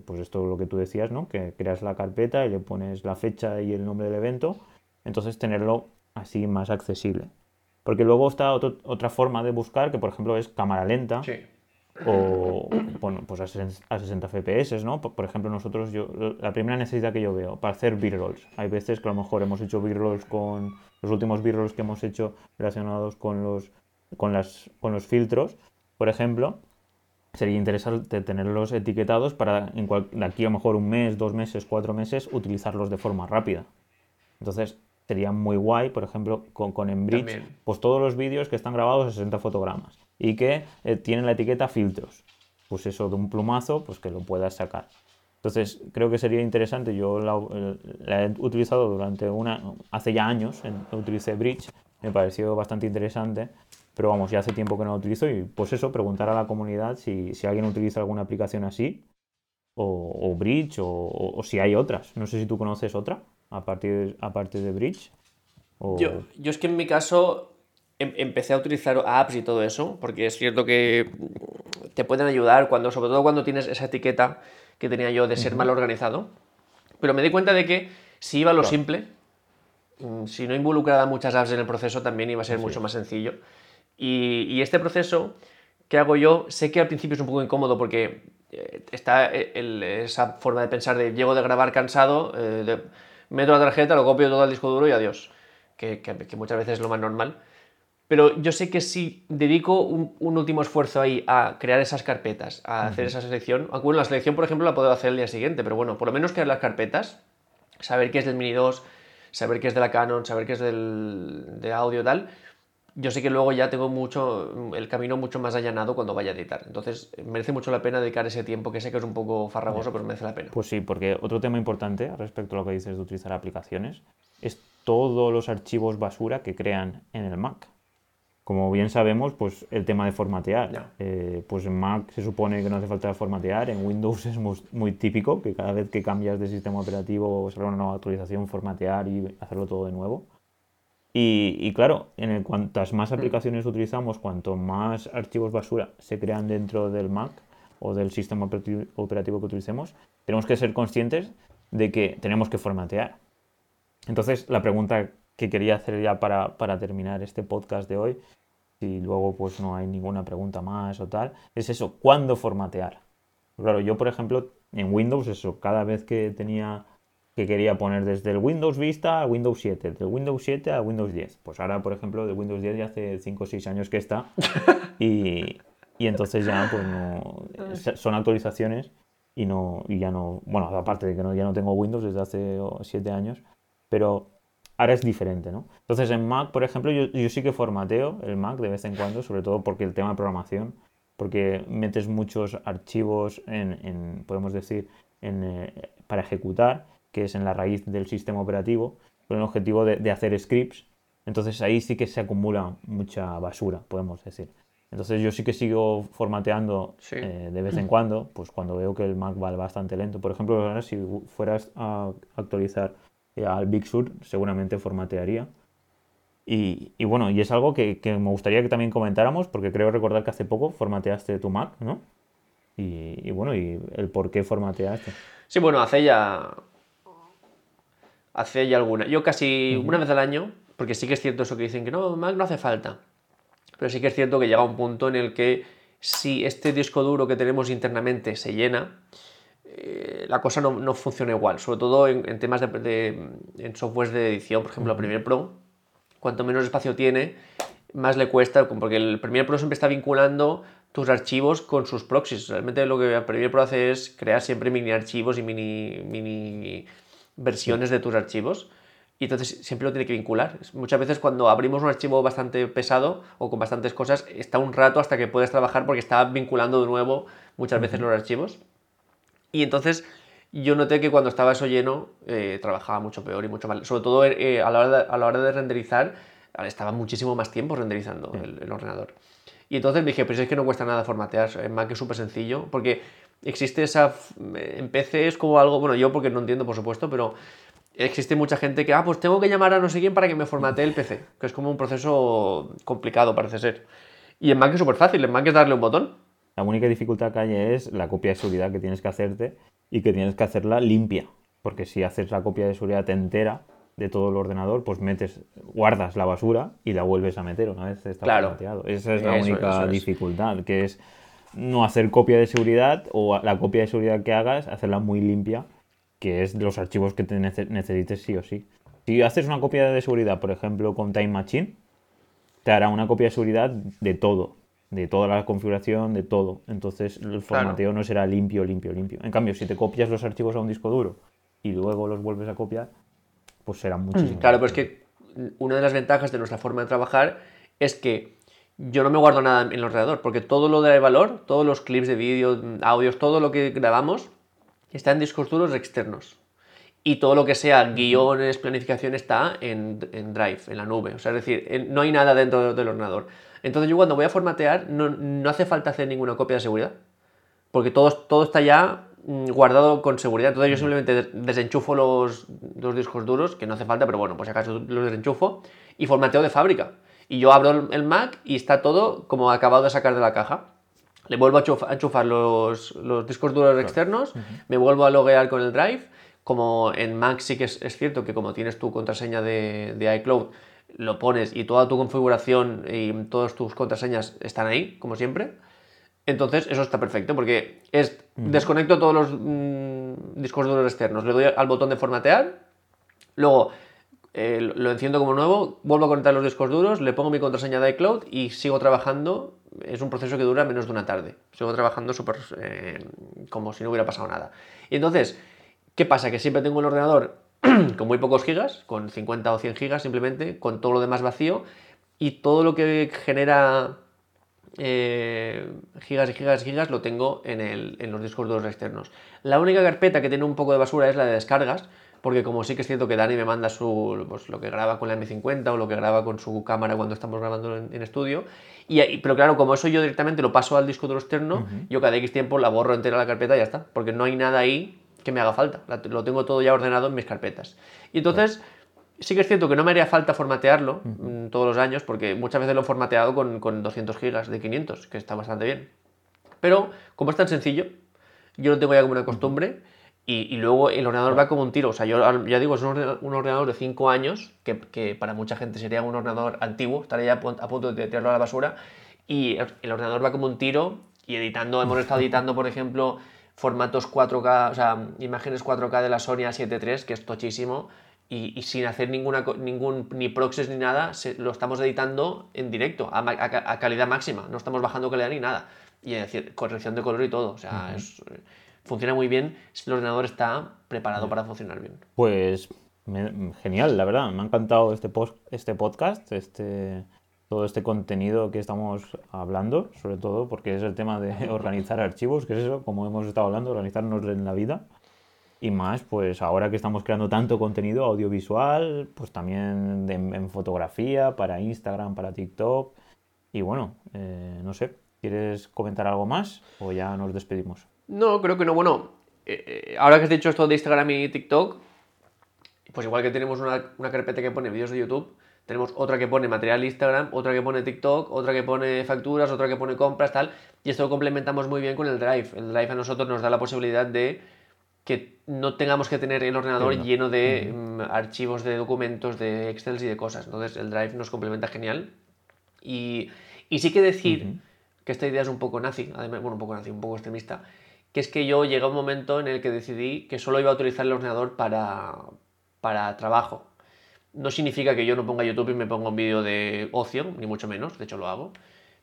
pues esto es lo que tú decías, ¿no? Que creas la carpeta y le pones la fecha y el nombre del evento. Entonces tenerlo así más accesible. Porque luego está otra forma de buscar, que por ejemplo es cámara lenta. O bueno, pues a 60, FPS, ¿no? Por, ejemplo, nosotros, yo, la primera necesidad que yo veo para hacer b-rolls. Hay veces que a lo mejor hemos hecho b-rolls con los últimos b-rolls que hemos hecho relacionados con los, con, las, con los filtros, por ejemplo. Sería interesante tenerlos etiquetados para en de aquí a lo mejor un mes, dos meses, cuatro meses, utilizarlos de forma rápida. Entonces, sería muy guay, por ejemplo, con, con Enbridge, pues todos los vídeos que están grabados a 60 fotogramas y que eh, tienen la etiqueta filtros. Pues eso de un plumazo, pues que lo puedas sacar. Entonces, creo que sería interesante. Yo la, he utilizado durante una. Hace ya años, en, utilicé Bridge, me pareció bastante interesante. Pero vamos, ya hace tiempo que no lo utilizo y pues eso, preguntar a la comunidad si, si alguien utiliza alguna aplicación así, o, Bridge, o si hay otras. No sé si tú conoces otra a partir, de Bridge?
Yo, yo es que en mi caso em, empecé a utilizar apps y todo eso, porque es cierto que te pueden ayudar, cuando, sobre todo cuando tienes esa etiqueta que tenía yo de ser mal organizado. Pero me di cuenta de que si iba a lo simple, mm, si no involucraba muchas apps en el proceso, también iba a ser mucho más sencillo. Y, este proceso que hago yo, sé que al principio es un poco incómodo porque eh, está esa forma de pensar de llego de grabar cansado, eh, de, meto la tarjeta, lo copio todo al disco duro y adiós. Que, muchas veces es lo más normal. Pero yo sé que si dedico un, último esfuerzo ahí a crear esas carpetas, a hacer esa selección, aunque bueno, la selección, por ejemplo, la puedo hacer el día siguiente, pero bueno, por lo menos crear las carpetas, saber qué es del Mini 2, saber qué es de la Canon, saber qué es del, de audio tal, yo sé que luego ya tengo mucho el camino mucho más allanado cuando vaya a editar. Entonces, merece mucho la pena dedicar ese tiempo, que sé que es un poco farragoso, pero merece la pena.
Pues sí, porque otro tema importante respecto a lo que dices de utilizar aplicaciones es todos los archivos basura que crean en el Mac. Como bien sabemos, pues el tema de formatear. Eh, pues en Mac se supone que no hace falta formatear, en Windows es muy, típico que cada vez que cambias de sistema operativo o salga una nueva actualización, formatear y hacerlo todo de nuevo. Y, claro, en cuantas más mm. aplicaciones utilizamos, cuanto más archivos basura se crean dentro del Mac o del sistema operativo que utilicemos, tenemos que ser conscientes de que tenemos que formatear. Entonces, la pregunta que quería hacer ya para, terminar este podcast de hoy, si luego pues no hay ninguna pregunta más o tal, es eso, ¿cuándo formatear? Claro, yo por ejemplo en Windows, eso, cada vez que tenía que quería poner desde el Windows Vista a Windows 7, del Windows 7 a Windows 10. Pues ahora, por ejemplo, de Windows 10 ya hace 5 o 6 años que está (laughs) y, entonces ya pues no, son actualizaciones y, no, y ya no, bueno, aparte de que no, ya no tengo Windows desde hace 7 años, pero ahora es diferente, ¿no? Entonces en Mac, por ejemplo, yo, yo sí que formateo el Mac de vez en cuando, sobre todo porque el tema de programación, porque metes muchos archivos en, podemos decir, en, eh, para ejecutar que es en la raíz del sistema operativo, con el objetivo de, hacer scripts. Entonces ahí sí que se acumula mucha basura, podemos decir. Entonces yo sí que sigo formateando eh, de vez en cuando, pues cuando veo que el Mac va bastante lento. Por ejemplo, ahora si fueras a actualizar al Big Sur, seguramente formatearía. Y, bueno, y es algo que, me gustaría que también comentáramos, porque creo recordar que hace poco formateaste tu Mac, ¿no? Y, bueno, y el por qué formatea esto.
Sí, bueno, hace ya. Hace ya alguna. Yo casi una vez al año, porque sí que es cierto eso que dicen que no, Mac no hace falta. Pero sí que es cierto que llega un punto en el que si este disco duro que tenemos internamente se llena, eh, la cosa no, funciona igual, sobre todo en, temas de, en softwares de edición, por ejemplo, Premiere Pro, cuanto menos espacio tiene, más le cuesta, porque el Premiere Pro siempre está vinculando tus archivos con sus proxies. Realmente lo que Premiere Pro hace es crear siempre mini archivos y mini, mini versiones de tus archivos. Y entonces siempre lo tiene que vincular. Muchas veces cuando abrimos un archivo bastante pesado o con bastantes cosas, está un rato hasta que puedes trabajar porque está vinculando de nuevo muchas veces los archivos. Y entonces yo noté que cuando estaba eso lleno, eh, trabajaba mucho peor y mucho mal. Sobre todo eh, a, la hora de, a, la hora de, renderizar, estaba muchísimo más tiempo renderizando el, ordenador. Y entonces me dije, pues es que no cuesta nada formatear, en Mac es súper sencillo, porque existe esa... En PC es como algo, bueno, yo porque no entiendo, por supuesto, pero existe mucha gente que, ah, pues tengo que llamar a no sé quién para que me formatee el PC, que es como un proceso complicado, parece ser. Y en Mac es súper fácil, en Mac es darle un botón
la única dificultad que hay es la copia de seguridad que tienes que hacerte y que tienes que hacerla limpia. Porque si haces la copia de seguridad entera de todo el ordenador, pues metes, guardas la basura y la vuelves a meter una vez está
claro.
Esa es la única dificultad, que es no hacer copia de seguridad o la copia de seguridad que hagas, hacerla muy limpia, que es de los archivos que te necesites sí o sí. Si haces una copia de seguridad, por ejemplo, con Time Machine, te hará una copia de seguridad de todo, de toda la configuración, de todo. Entonces el formateo no será limpio, limpio, limpio. En cambio, si te copias los archivos a un disco duro y luego los vuelves a copiar, pues será muchísimo.
Claro, pues que una de las ventajas de nuestra forma de trabajar es que yo no me guardo nada en el ordenador, porque todo lo de valor, todos los clips de vídeo, audios, todo lo que grabamos, está en discos duros externos. Y todo lo que sea guiones, planificación está en, en Drive, en la nube. O sea, es decir, no hay nada dentro del ordenador. Entonces yo cuando voy a formatear no, hace falta hacer ninguna copia de seguridad, porque todo, todo está ya mm, guardado con seguridad. Entonces yo simplemente desenchufo los, discos duros, que no hace falta, pero bueno, pues acaso los desenchufo, y formateo de fábrica. Y yo abro el Mac y está todo como acabado de sacar de la caja. Le vuelvo a enchufar los, discos duros externos, me vuelvo a loguear con el Drive. Como en Mac sí que es, cierto que como tienes tu contraseña de, de iCloud, lo pones y toda tu configuración y todas tus contraseñas están ahí, como siempre. Entonces, eso está perfecto, porque es desconecto todos los mm, discos duros externos, le doy al botón de formatear, luego eh, lo enciendo como nuevo, vuelvo a conectar los discos duros, le pongo mi contraseña de iCloud y sigo trabajando. Es un proceso que dura menos de una tarde. Sigo trabajando súper eh, como si no hubiera pasado nada. Y entonces, ¿qué pasa? Que siempre tengo el ordenador (clears throat) con muy pocos gigas, con 50 o 100 gigas simplemente, con todo lo demás vacío y todo lo que genera eh, gigas y gigas y gigas lo tengo en, los discos duros externos. La única carpeta que tiene un poco de basura es la de descargas, porque como sí que es cierto que Dani me manda su, pues, lo que graba con la M50 o lo que graba con su cámara cuando estamos grabando en, estudio, y, pero claro, como eso yo directamente lo paso al disco duro externo, yo cada X tiempo la borro entera la carpeta y ya está, porque no hay nada ahí que me haga falta. Lo tengo todo ya ordenado en mis carpetas. Y entonces, sí que es cierto que no me haría falta formatearlo mm, todos los años, porque muchas veces lo he formateado con, con 200 gigas de 500, que está bastante bien. Pero como es tan sencillo, yo lo tengo ya como una costumbre y, luego el ordenador va como un tiro. O sea, yo ya digo, es un ordenador, de 5 años, que, que, para mucha gente sería un ordenador antiguo, estaría ya a punto de tirarlo a la basura. Y el ordenador va como un tiro y editando, hemos estado editando, por ejemplo, formatos 4K, o sea, imágenes 4K de la Sony A7 III, que es tochísimo, y, sin hacer ninguna, ningún, ni proxies ni nada, lo estamos editando en directo, a, calidad máxima, no estamos bajando calidad ni nada, y decir, corrección de color y todo, o sea, funciona muy bien si el ordenador está preparado para funcionar bien.
Pues genial, la verdad, me ha encantado este, post, este podcast, este todo este contenido que estamos hablando, sobre todo porque es el tema de (laughs) organizar archivos, que es eso, como hemos estado hablando, organizarnos en la vida. Y más, pues ahora que estamos creando tanto contenido audiovisual, pues también en fotografía, para Instagram, para TikTok. Y bueno, eh, no sé, ¿quieres comentar algo más o ya nos despedimos?
No, creo que no. Bueno, eh, eh, ahora que has dicho esto de Instagram y TikTok, pues igual que tenemos una, una carpeta que pone vídeos de YouTube, tenemos otra que pone material Instagram, otra que pone TikTok, otra que pone facturas, otra que pone compras, tal. Y esto lo complementamos muy bien con el Drive. El Drive a nosotros nos da la posibilidad de que no tengamos que tener el ordenador lleno de mm, archivos de documentos, de Excel y de cosas. Entonces el Drive nos complementa genial. Y, y sí que decir que esta idea es un poco nazi, además, bueno, un poco nazi, un poco extremista, que es que yo llegué a un momento en el que decidí que solo iba a utilizar el ordenador para, para trabajo. No significa que yo no ponga YouTube y me ponga un vídeo de ocio, ni mucho menos, de hecho lo hago.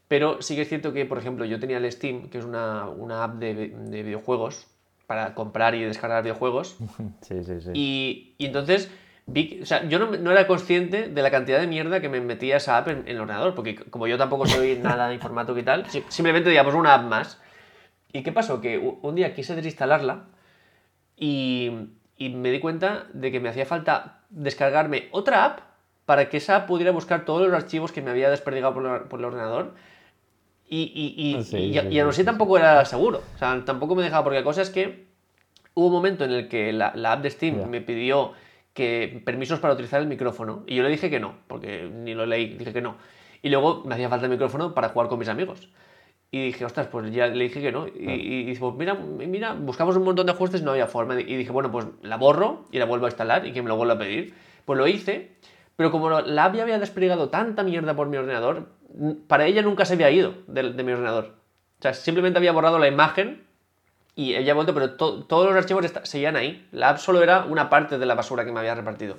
Pero sí que es cierto que, por ejemplo, yo tenía el Steam, que es una, una app de, de, videojuegos, para comprar y descargar videojuegos. (laughs)
Sí, sí, sí.
Y, y entonces o sea, yo no, no, era consciente de la cantidad de mierda que me metía esa app en, el ordenador, porque como yo tampoco soy (laughs) nada informático y tal, simplemente digamos una app más. ¿Y qué pasó? Que un día quise desinstalarla y, y me di cuenta de que me hacía falta descargarme otra app para que esa app pudiera buscar todos los archivos que me había desperdigado por, por el ordenador. Y, y, y, y, y aún así tampoco era seguro. O sea, tampoco me dejaba, porque la cosa es que hubo un momento en el que la, la app de Steam me pidió que permisos para utilizar el micrófono. Y yo le dije que no, porque ni lo leí, dije que no. Y luego me hacía falta el micrófono para jugar con mis amigos. Y dije, ostras, pues ya le dije que no. Y, y dice, pues mira, mira, buscamos un montón de ajustes y no había forma. Y dije, bueno, pues la borro y la vuelvo a instalar y que me lo vuelva a pedir. Pues lo hice, pero como la app ya había desplegado tanta mierda por mi ordenador, para ella nunca se había ido de, de mi ordenador. O sea, simplemente había borrado la imagen y ella ha vuelto, pero todos los archivos seguían ahí. La app solo era una parte de la basura que me había repartido.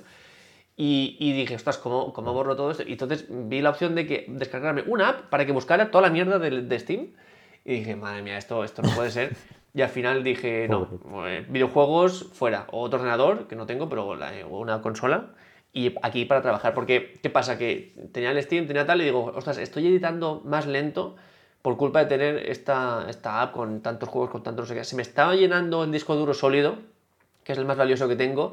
Y, y dije, ostras, ¿cómo, ¿cómo, borro todo esto? Y entonces vi la opción de que descargarme una app para que buscara toda la mierda de, de Steam. Y dije, madre mía, esto, esto no puede ser. Y al final dije, (laughs) no, eh, videojuegos fuera. O otro ordenador, que no tengo, pero la, una consola. Y aquí para trabajar. Porque, ¿qué pasa? Que tenía el Steam, tenía tal, y digo, ostras, estoy editando más lento por culpa de tener esta, esta app con tantos juegos, con tantos no sé qué. Se me estaba llenando el disco duro sólido, que es el más valioso que tengo,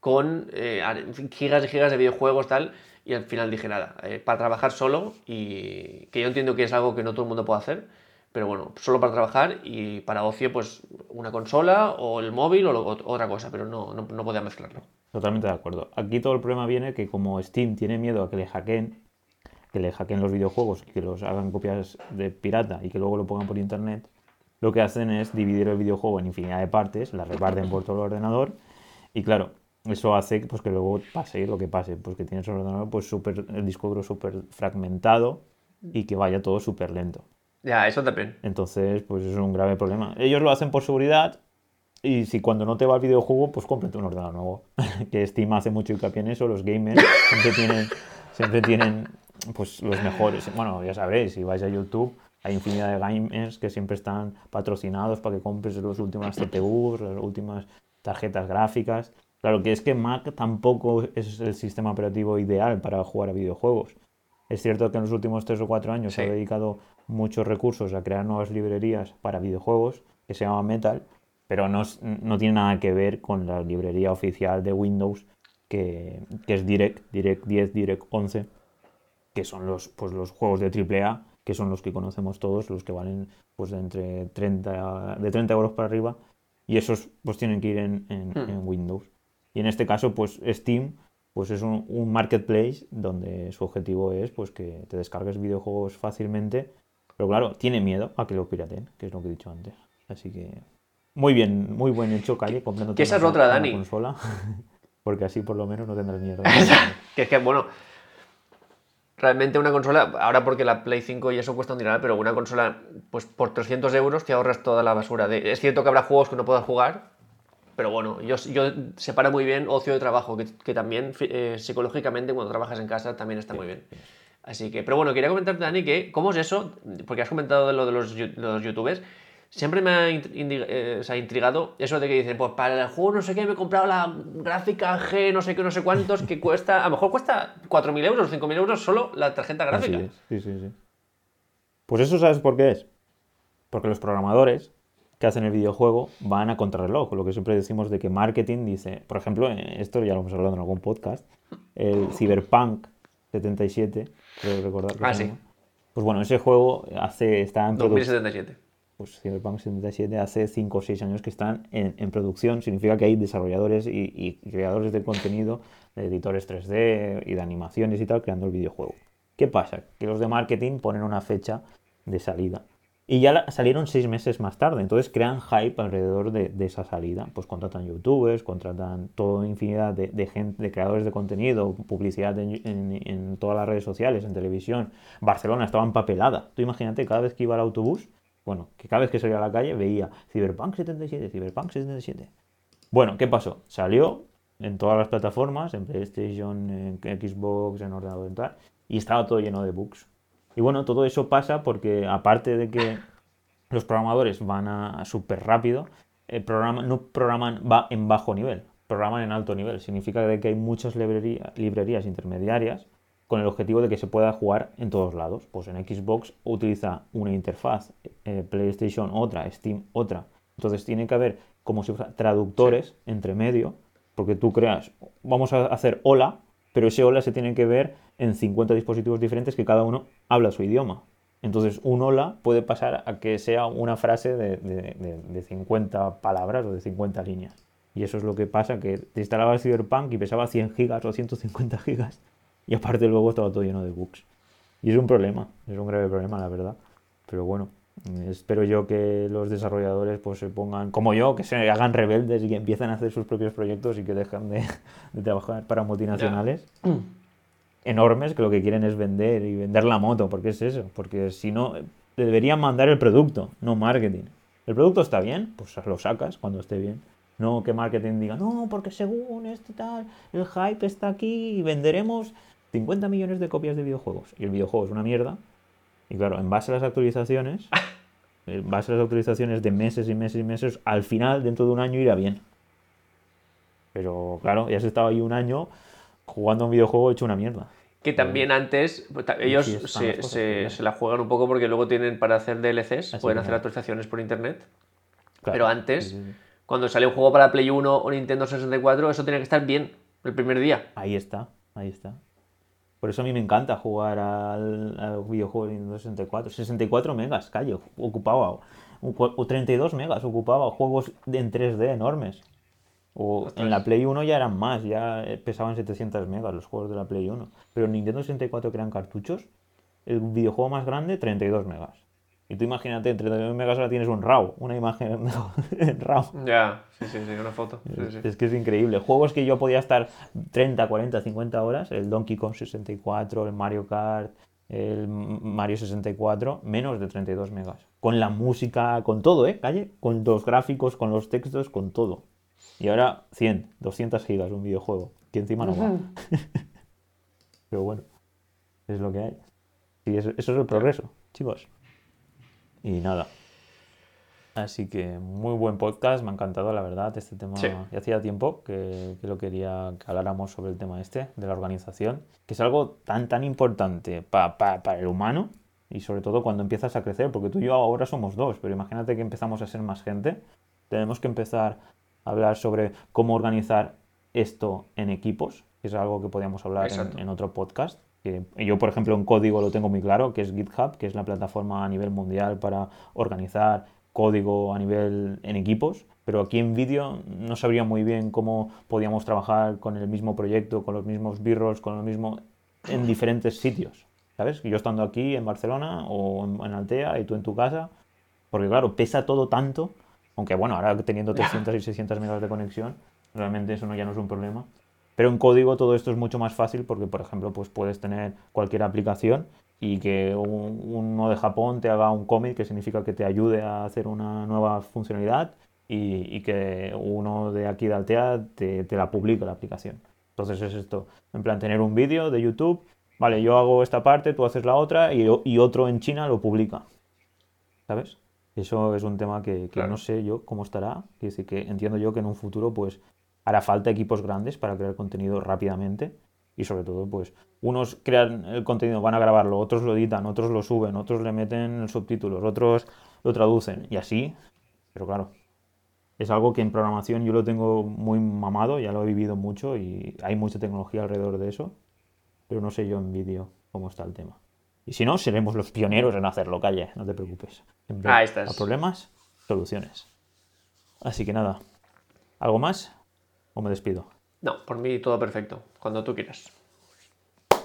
con eh, gigas y gigas de videojuegos, tal. Y al final dije nada, eh, para trabajar solo, y que yo entiendo que es algo que no todo el mundo puede hacer, pero bueno, solo para trabajar y para ocio, pues una consola o el móvil o, lo, otra cosa, pero no, no, no podía mezclarlo.
Totalmente de acuerdo. Aquí todo el problema viene que como Steam tiene miedo a que le hackeen, que le hackeen los videojuegos y que los hagan copias de pirata y que luego lo pongan por internet, lo que hacen es dividir el videojuego en infinidad de partes, la reparten por todo el ordenador y claro, eso hace pues, que luego pase lo que pase, pues que tienes el ordenador pues super, el disco duro súper fragmentado y que vaya todo súper lento.
Ya, eso también.
Entonces, pues es un grave problema. Ellos lo hacen por seguridad y si cuando no te va el videojuego, pues cómprate un ordenador nuevo. (laughs) que Steam hace mucho hincapié en eso, los gamers siempre tienen, siempre tienen pues los mejores. Bueno, ya sabréis, si vais a YouTube, hay infinidad de gamers que siempre están patrocinados para que compres las últimas CPUs, las últimas tarjetas gráficas. Claro que es que Mac tampoco es el sistema operativo ideal para jugar a videojuegos. Es cierto que en los últimos 3 o 4 años se ha dedicado muchos recursos a crear nuevas librerías para videojuegos que se llaman Metal, pero no, no tiene nada que ver con la librería oficial de Windows que, que es Direct, Direct 10, Direct 11 que son los, pues, los juegos de AAA, que son los que conocemos todos, los que valen pues, de entre 30, de 30 euros para arriba, y esos pues tienen que ir en, en, hmm. Windows. Y en este caso, pues Steam pues es un, un, marketplace donde su objetivo es pues que te descargues videojuegos fácilmente, pero claro, tiene miedo a que lo piraten, que es lo que he dicho antes. Así que muy bien, muy buen hecho, Calle, comprando
esa es otra, Dani.
consola, (laughs) porque así por lo menos no tendrás miedo. (laughs)
que es que, bueno, realmente una consola, ahora porque la Play 5 y eso cuesta un dineral, pero una consola, pues por 300 euros te ahorras toda la basura. De, es cierto que habrá juegos que no puedas jugar, pero bueno, yo, yo separo muy bien ocio de trabajo, que, que también eh, psicológicamente cuando trabajas en casa también está muy bien. Así que, pero bueno, quería comentarte, Dani, que cómo es eso, porque has comentado de lo de los, los youtubers, siempre me ha eh, intrigado eso de que dicen, pues para el juego no sé qué me he comprado la gráfica G, no sé qué, no sé cuántos, que cuesta, a lo mejor cuesta 4.000 euros, 5.000 euros solo la tarjeta gráfica.
Sí, sí, sí. Pues eso sabes por qué es. Porque los programadores que hacen el videojuego van a contrarreloj, lo que siempre decimos de que marketing dice, por ejemplo, eh, esto ya lo hemos hablado en algún podcast, el Cyberpunk 77, creo recordar.
Que ah, sí.
Pues bueno, ese juego hace, está en
2077
pues Cyberpunk 77 hace 5 o 6 años que están en, producción, significa que hay desarrolladores y, creadores de contenido de editores 3D y de animaciones y tal, creando el videojuego. ¿Qué pasa? Que los de marketing ponen una fecha de salida. Y ya salieron seis meses más tarde, entonces crean hype alrededor de, esa salida. Pues contratan youtubers, contratan toda infinidad de, gente, de creadores de contenido, publicidad en, todas las redes sociales, en televisión. Barcelona estaba empapelada. Tú imagínate, cada vez que iba al autobús, bueno, que cada vez que salía a la calle veía Cyberpunk 77, Cyberpunk 77. Bueno, ¿qué pasó? Salió en todas las plataformas, en PlayStation, en Xbox, en ordenador y tal, y estaba todo lleno de bugs. Y bueno, todo eso pasa porque aparte de que los programadores van a súper rápido, el programa, no programan va en bajo nivel, programan en alto nivel. Significa que hay muchas librerías intermediarias con el objetivo de que se pueda jugar en todos lados. Pues en Xbox utiliza una interfaz, eh, PlayStation otra, Steam otra. Entonces tiene que haber como si fuera traductores entre medio, porque tú creas, vamos a hacer hola, pero ese hola se tiene que ver en 50 dispositivos diferentes que cada uno habla su idioma. Entonces, un hola puede pasar a que sea una frase de, de, 50 palabras o de 50 líneas. Y eso es lo que pasa, que te instalabas Cyberpunk y pesaba 100 gigas o 150 gigas. Y aparte luego estaba todo lleno de bugs. Y es un problema, es un grave problema, la verdad. Pero bueno, espero yo que los desarrolladores pues se pongan, como yo, que se hagan rebeldes y que empiecen a hacer sus propios proyectos y que dejen de, trabajar para multinacionales (clears throat) enormes que lo que quieren es vender y vender la moto, porque es eso, porque si no, deberían mandar el producto, no marketing. El producto está bien, pues lo sacas cuando esté bien. No que marketing diga, no, porque según este tal, el hype está aquí y venderemos 50 millones de copias de videojuegos. Y el videojuego es una mierda. Y claro, en base a las actualizaciones, (laughs) en base a las actualizaciones de meses y meses y meses, al final, dentro de un año, irá bien. Pero claro, ya se estaba ahí un año jugando un videojuego hecho una mierda.
Que también antes, pues, ellos se, la juegan un poco porque luego tienen para hacer DLCs, pueden hacer actualizaciones por internet. Pero antes, cuando salió un juego para Play 1 o Nintendo 64, eso tenía que estar bien el primer día.
Ahí está, ahí está. Por eso a mí me encanta jugar al, videojuego de Nintendo 64. 64 megas, callo, ocupaba. O 32 megas, ocupaba juegos en 3D enormes. O en la Play 1 ya eran más, ya pesaban 700 megas los juegos de la Play 1. Pero en Nintendo 64 que eran cartuchos, el videojuego más grande 32 megas. Y tú imagínate, en 32 megas ahora tienes un RAW, una imagen (laughs) en RAW.
Ya, sí, sí, sí, una foto.
Es que es increíble. Juegos que yo podía estar 30, 40, 50 horas, el Donkey Kong 64, el Mario Kart, el Mario 64, menos de 32 megas. Con la música, con todo, ¿eh? Calle, con los gráficos, con los textos, con todo. Y ahora 100, 200 gigas un videojuego, que encima no va. (laughs) Pero bueno, es lo que hay. Y eso, es el progreso, chicos. Y nada. Así que muy buen podcast, me ha encantado la verdad este tema. Ya hacía tiempo que, lo quería que habláramos sobre el tema este, de la organización, que es algo tan tan importante para el humano y sobre todo cuando empiezas a crecer, porque tú y yo ahora somos dos, pero imagínate que empezamos a ser más gente, tenemos que empezar hablar sobre cómo organizar esto en equipos, que es algo que podíamos hablar en, otro podcast. Que yo, por ejemplo, en código lo tengo muy claro, que es GitHub, que es la plataforma a nivel mundial para organizar código a nivel en equipos, pero aquí en vídeo no sabría muy bien cómo podíamos trabajar con el mismo proyecto, con los mismos birros, con lo mismo en diferentes sitios. ¿Sabes? Yo estando aquí en Barcelona o en Altea y tú en tu casa, porque claro, pesa todo tanto aunque bueno, ahora teniendo (laughs) 300 y 600 megas de conexión, realmente eso no, ya no es un problema. Pero en código todo esto es mucho más fácil porque, por ejemplo, pues puedes tener cualquier aplicación y que uno de Japón te haga un commit que significa que te ayude a hacer una nueva funcionalidad y, que uno de aquí de Altea te, la publique la aplicación. Entonces es esto, en plan tener un vídeo de YouTube, vale, yo hago esta parte, tú haces la otra y, y otro en China lo publica. ¿Sabes? Eso es un tema que, no sé yo cómo estará. decir que entiendo yo que en un futuro pues hará falta equipos grandes para crear contenido rápidamente y sobre todo pues unos crean el contenido, van a grabarlo, otros lo editan, otros lo suben, otros le meten subtítulos, otros lo traducen y así. Pero claro, es algo que en programación yo lo tengo muy mamado, ya lo he vivido mucho y hay mucha tecnología alrededor de eso, pero no sé yo en vídeo cómo está el tema. Y si no, seremos los pioneros en hacerlo, calle, no te preocupes.
Ahí estás.
A problemas, soluciones. Así que nada. ¿Algo más? ¿O me despido?
No, por mí todo perfecto, cuando tú quieras.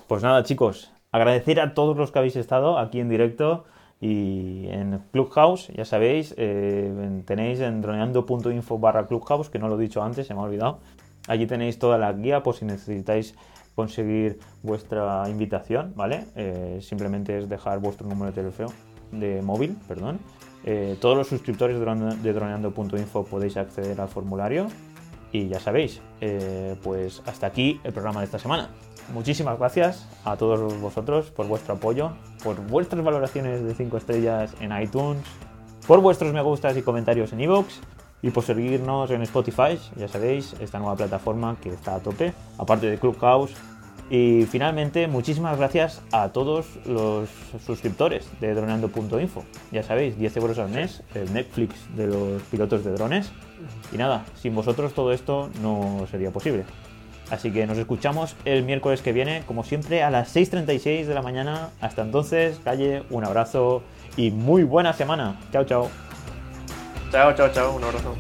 Pues nada, chicos, agradecer a todos los que habéis estado aquí en directo y en Clubhouse, ya sabéis, eh, tenéis en droneando.info barra Clubhouse, que no lo he dicho antes, se me ha olvidado. Allí tenéis toda la guía por si necesitáis conseguir vuestra invitación, ¿vale? Eh, simplemente es dejar vuestro número de teléfono, de móvil, perdón. Eh, todos los suscriptores de droneando.info podéis acceder al formulario y ya sabéis, pues hasta aquí el programa de esta semana. Muchísimas gracias a todos vosotros por vuestro apoyo, por vuestras valoraciones de 5 estrellas en iTunes, por vuestros me gustas y comentarios en iVoox y por seguirnos en Spotify, ya sabéis, esta nueva plataforma que está a tope, aparte de Clubhouse. Y finalmente, muchísimas gracias a todos los suscriptores de droneando.info. Ya sabéis, 10 euros al mes, el Netflix de los pilotos de drones. Y nada, sin vosotros todo esto no sería posible. Así que nos escuchamos el miércoles que viene, como siempre, a las 6.36 de la mañana. Hasta entonces, calle, un abrazo y muy buena semana. Chao, chao.
Chao, chao, chao, un abrazo.